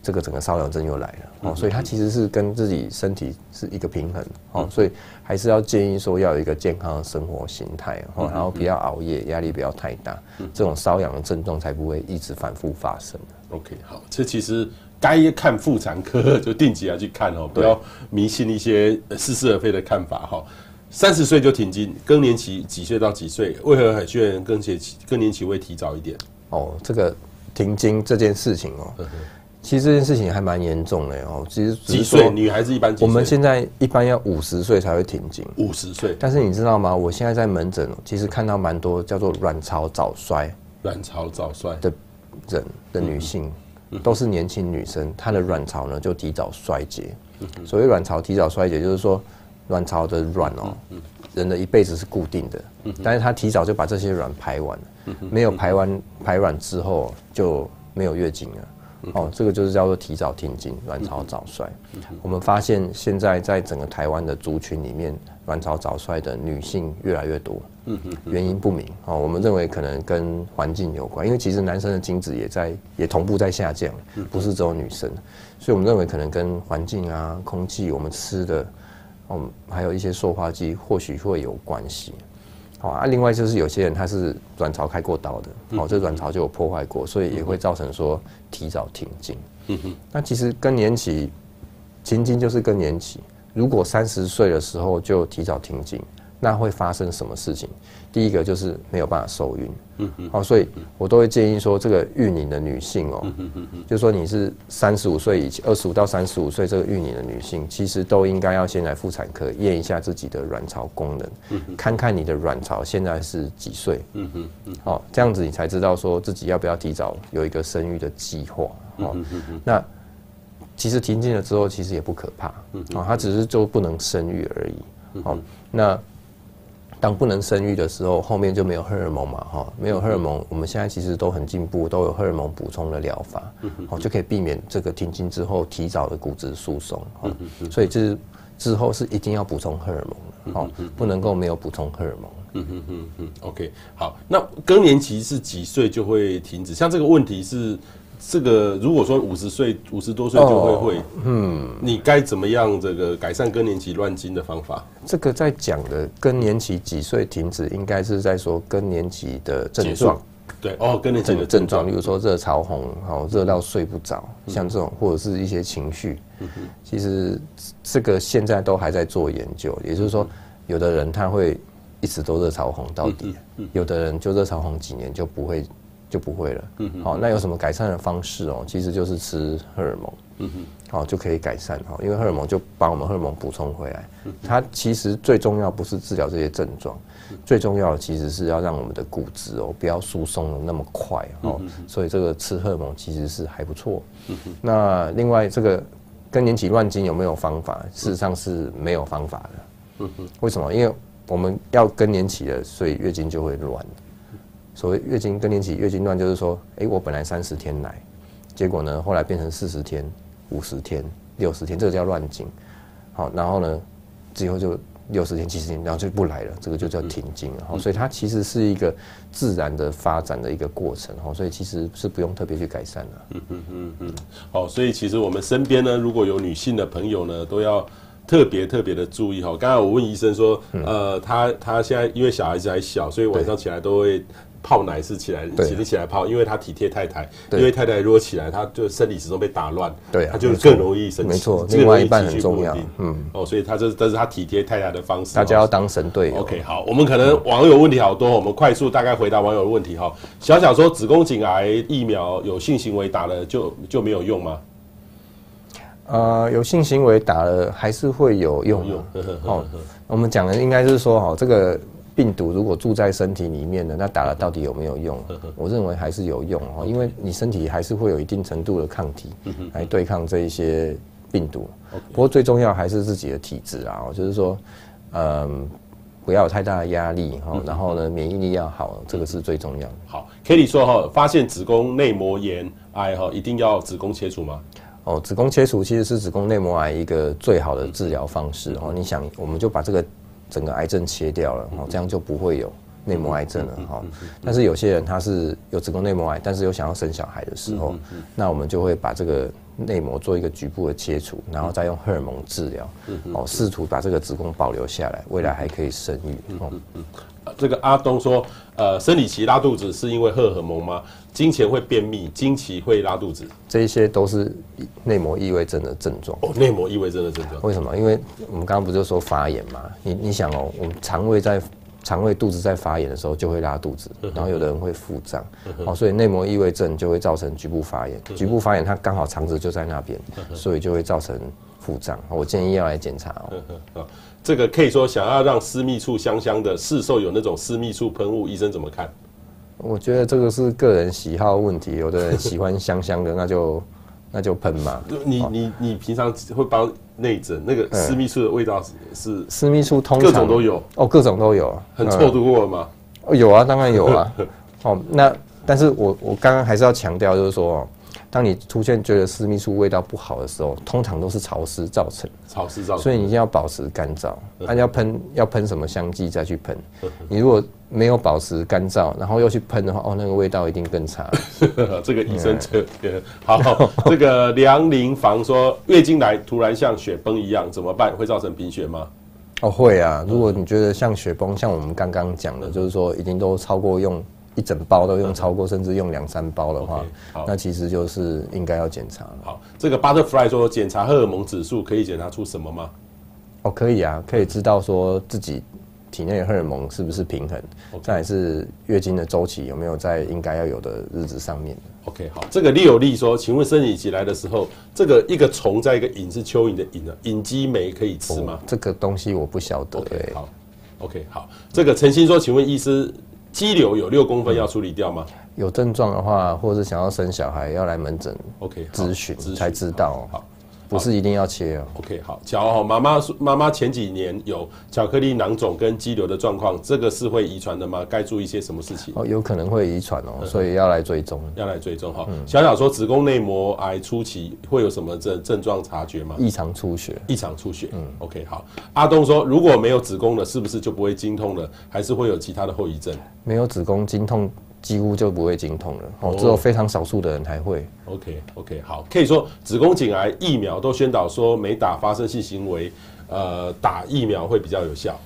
B: 这个整个瘙痒症又来了哦。所以它其实是跟自己身体是一个平衡哦，所以还是要建议说要有一个健康的生活形态哦，然后不要熬夜，压力不要太大，这种瘙痒的症状才不会一直反复发生。
A: OK，好，这其实该看妇产科就定期要去看哦，不要迷信一些似是而非的看法哈。三十岁就停经，更年期几岁到几岁？为何海区人更年期更年期会提早一点？
B: 哦，这个停经这件事情哦，其实这件事情还蛮严重的哦。其实
A: 几岁？女孩子一般？
B: 我们现在一般要五十岁才会停经。
A: 五十岁？
B: 但是你知道吗？我现在在门诊，其实看到蛮多叫做卵巢早衰、
A: 卵巢早衰
B: 的人的女性，都是年轻女生，她的卵巢呢就提早衰竭。所谓卵巢提早衰竭，就是说。卵巢的卵哦，人的一辈子是固定的，但是他提早就把这些卵排完了，没有排完排卵之后就没有月经了，哦，这个就是叫做提早停经，卵巢早衰。我们发现现在在整个台湾的族群里面，卵巢早衰的女性越来越多，原因不明哦，我们认为可能跟环境有关，因为其实男生的精子也在也同步在下降，不是只有女生，所以我们认为可能跟环境啊、空气、我们吃的。哦，还有一些塑化剂或许会有关系，好啊。另外就是有些人他是卵巢开过刀的，哦，这卵巢就有破坏过，所以也会造成说提早停经。嗯哼，那其实更年期停经就是更年期，如果三十岁的时候就提早停经。那会发生什么事情？第一个就是没有办法受孕，嗯嗯，好，所以我都会建议说，这个育龄的女性哦，嗯嗯嗯，就说你是三十五岁以前，二十五到三十五岁这个育龄的女性，其实都应该要先来妇产科验一下自己的卵巢功能，嗯嗯，看看你的卵巢现在是几岁，嗯嗯这样子你才知道说自己要不要提早有一个生育的计划，哦，那其实停经了之后其实也不可怕，嗯，哦，它只是就不能生育而已，好，那。当不能生育的时候，后面就没有荷尔蒙嘛，哈，没有荷尔蒙，我们现在其实都很进步，都有荷尔蒙补充的疗法，好，就可以避免这个停经之后提早的骨质疏松，哈，所以这之后是一定要补充荷尔蒙的，好，不能够没有补充荷尔蒙。嗯嗯嗯
A: 嗯，OK，好，那更年期是几岁就会停止？像这个问题是。这个如果说五十岁、五十多岁就会会，嗯，你该怎么样这个改善更年期乱经的方法？
B: 这个在讲的更年期几岁停止，应该是在说更年期的症状。
A: 对哦，更年期的症状，
B: 例如说热潮红，好热到睡不着，像这种或者是一些情绪。嗯哼，其实这个现在都还在做研究，也就是说，有的人他会一直都热潮红到底，有的人就热潮红几年就不会。就不会了。嗯，好，那有什么改善的方式哦？其实就是吃荷尔蒙。嗯哼，好就可以改善哈，因为荷尔蒙就把我们荷尔蒙补充回来。它其实最重要不是治疗这些症状，最重要的其实是要让我们的骨质哦不要疏松的那么快哦。所以这个吃荷尔蒙其实是还不错。嗯那另外这个更年期乱经有没有方法？事实上是没有方法的。嗯为什么？因为我们要更年期了，所以月经就会乱。所谓月经更年期月经乱，就是说，哎，我本来三十天来，结果呢，后来变成四十天、五十天、六十天，这个叫乱经。好，然后呢，之后就六十天、七十天，然后就不来了，这个就叫停经。好，所以它其实是一个自然的发展的一个过程。好，所以其实是不用特别去改善的。
A: 嗯嗯嗯嗯。好，所以其实我们身边呢，如果有女性的朋友呢，都要特别特别的注意。哈，刚才我问医生说，呃，他他现在因为小孩子还小，所以晚上起来都会。泡奶是起来，起立起来泡，因为他体贴太太，因为太太如果起来，他就生理时钟被打乱，对，他就更容易生气。没错，另外一半很重要，嗯，哦，所以他这这是他体贴太太的方式。
B: 大家要当神队友。
A: OK，好，我们可能网友问题好多，我们快速大概回答网友的问题哈。小小说子宫颈癌疫苗有性行为打了就就没有用吗？
B: 呃，有性行为打了还是会有用。哦，我们讲的应该是说哈这个。病毒如果住在身体里面呢，那打了到底有没有用？我认为还是有用哦，因为你身体还是会有一定程度的抗体来对抗这一些病毒。不过最重要还是自己的体质啊，就是说，嗯，不要有太大的压力哈，然后呢，免疫力要好，这个是最重要的。
A: 好，Kelly 说哈，发现子宫内膜炎癌哈，一定要子宫切除吗？
B: 哦，子宫切除其实是子宫内膜癌一个最好的治疗方式哦。你想，我们就把这个。整个癌症切掉了，哦，这样就不会有内膜癌症了，哈。但是有些人他是有子宫内膜癌，但是又想要生小孩的时候，那我们就会把这个内膜做一个局部的切除，然后再用荷尔蒙治疗，哦，试图把这个子宫保留下来，未来还可以生育。哦，
A: 这个阿东说，呃，生理期拉肚子是因为荷尔蒙吗？经前会便秘，经期会拉肚子，
B: 这一些都是内膜异位症的症状。
A: 哦，内膜异位症的症状，
B: 为什么？因为我们刚刚不就说发炎嘛？你你想哦，我们肠胃在肠胃肚子在发炎的时候就会拉肚子，然后有的人会腹胀，哦，所以内膜异位症就会造成局部发炎。局部发炎它刚好肠子就在那边，所以就会造成腹胀。我建议要来检查哦。
A: 这个可以说想要让私密处香香的，市售有那种私密处喷雾，医生怎么看？
B: 我觉得这个是个人喜好问题，有的人喜欢香香的，那就那就喷嘛。
A: 你你你平常会帮内诊那个私密处的味道是是
B: 私密处通常
A: 各种都有
B: 哦，各种都有，
A: 很臭度过了吗？
B: 哦，有啊，当然有啊。哦，那但是我我刚刚还是要强调，就是说。当你出现觉得私密处味道不好的时候，通常都是潮湿造成。
A: 潮湿造成，
B: 所以你一定要保持干燥。那要喷要喷什么香剂再去喷？你如果没有保持干燥，然后又去喷的话，哦，那个味道一定更差。
A: 这个医生这 好。这个梁林房说，月经来突然像雪崩一样怎么办？会造成贫血吗？
B: 哦，会啊。如果你觉得像雪崩，像我们刚刚讲的，就是说已经都超过用。一整包都用超过，甚至用两三包的话，那其实就是应该要检查了。
A: 好，这个 Butterfly 说，检查荷尔蒙指数可以检查出什么吗？
B: 哦，可以啊，可以知道说自己体内荷尔蒙是不是平衡，再来是月经的周期有没有在应该要有的日子上面。
A: OK，好，这个利有利说，请问生理期来的时候，这个一个虫在一个蝇是蚯蚓的蝇啊，隐肌酶可以吃吗？
B: 这个东西我不晓得。
A: OK，好，OK，好，这个陈鑫说，请问医师。肌瘤有六公分要处理掉吗？
B: 有症状的话，或者是想要生小孩，要来门诊 OK 咨询才知道。好，不是一定要切哦。
A: OK，好。巧哦妈妈妈妈前几年有巧克力囊肿跟肌瘤的状况，这个是会遗传的吗？该注意一些什么事情？
B: 哦，有可能会遗传哦，所以要来追踪。
A: 要来追踪哈。小小说子宫内膜癌初期会有什么症症状察觉吗？
B: 异常出血。
A: 异常出血。嗯，OK，好。阿东说，如果没有子宫了，是不是就不会经痛了？还是会有其他的后遗症？
B: 没有子宫经痛，几乎就不会经痛了哦，只有非常少数的人才会。
A: OK OK，好，可以说子宫颈癌疫苗都宣导说没打发生性行为，呃，打疫苗会比较有效，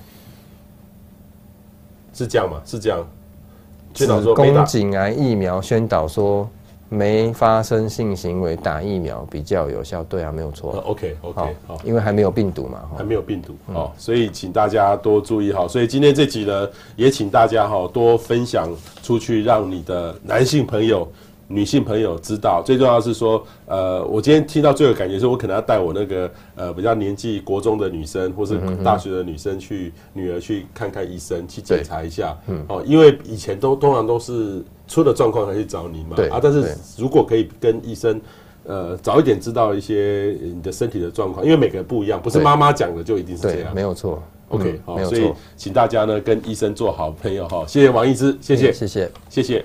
A: 是这样吗？是这样。
B: 子宫颈癌疫苗宣导说。没发生性行为打疫苗比较有效，对啊，没有错。
A: OK OK 好，
B: 因为还没有病毒嘛，
A: 还没有病毒哦，所以请大家多注意哈。所以今天这集呢，也请大家哈多分享出去，让你的男性朋友女性朋友知道，最重要的是说，呃，我今天听到最有感觉是我可能要带我那个呃比较年纪国中的女生，或是大学的女生去女儿去看看医生，去检查一下，嗯，哦，因为以前都通常都是出了状况才去找你嘛，对啊，但是如果可以跟医生。呃，早一点知道一些你的身体的状况，因为每个人不一样，不是妈妈讲的就一定是这样。
B: 没有错。
A: OK，好，所以请大家呢跟医生做好朋友哈。谢谢王医师，谢谢，
B: 谢谢，
A: 谢谢。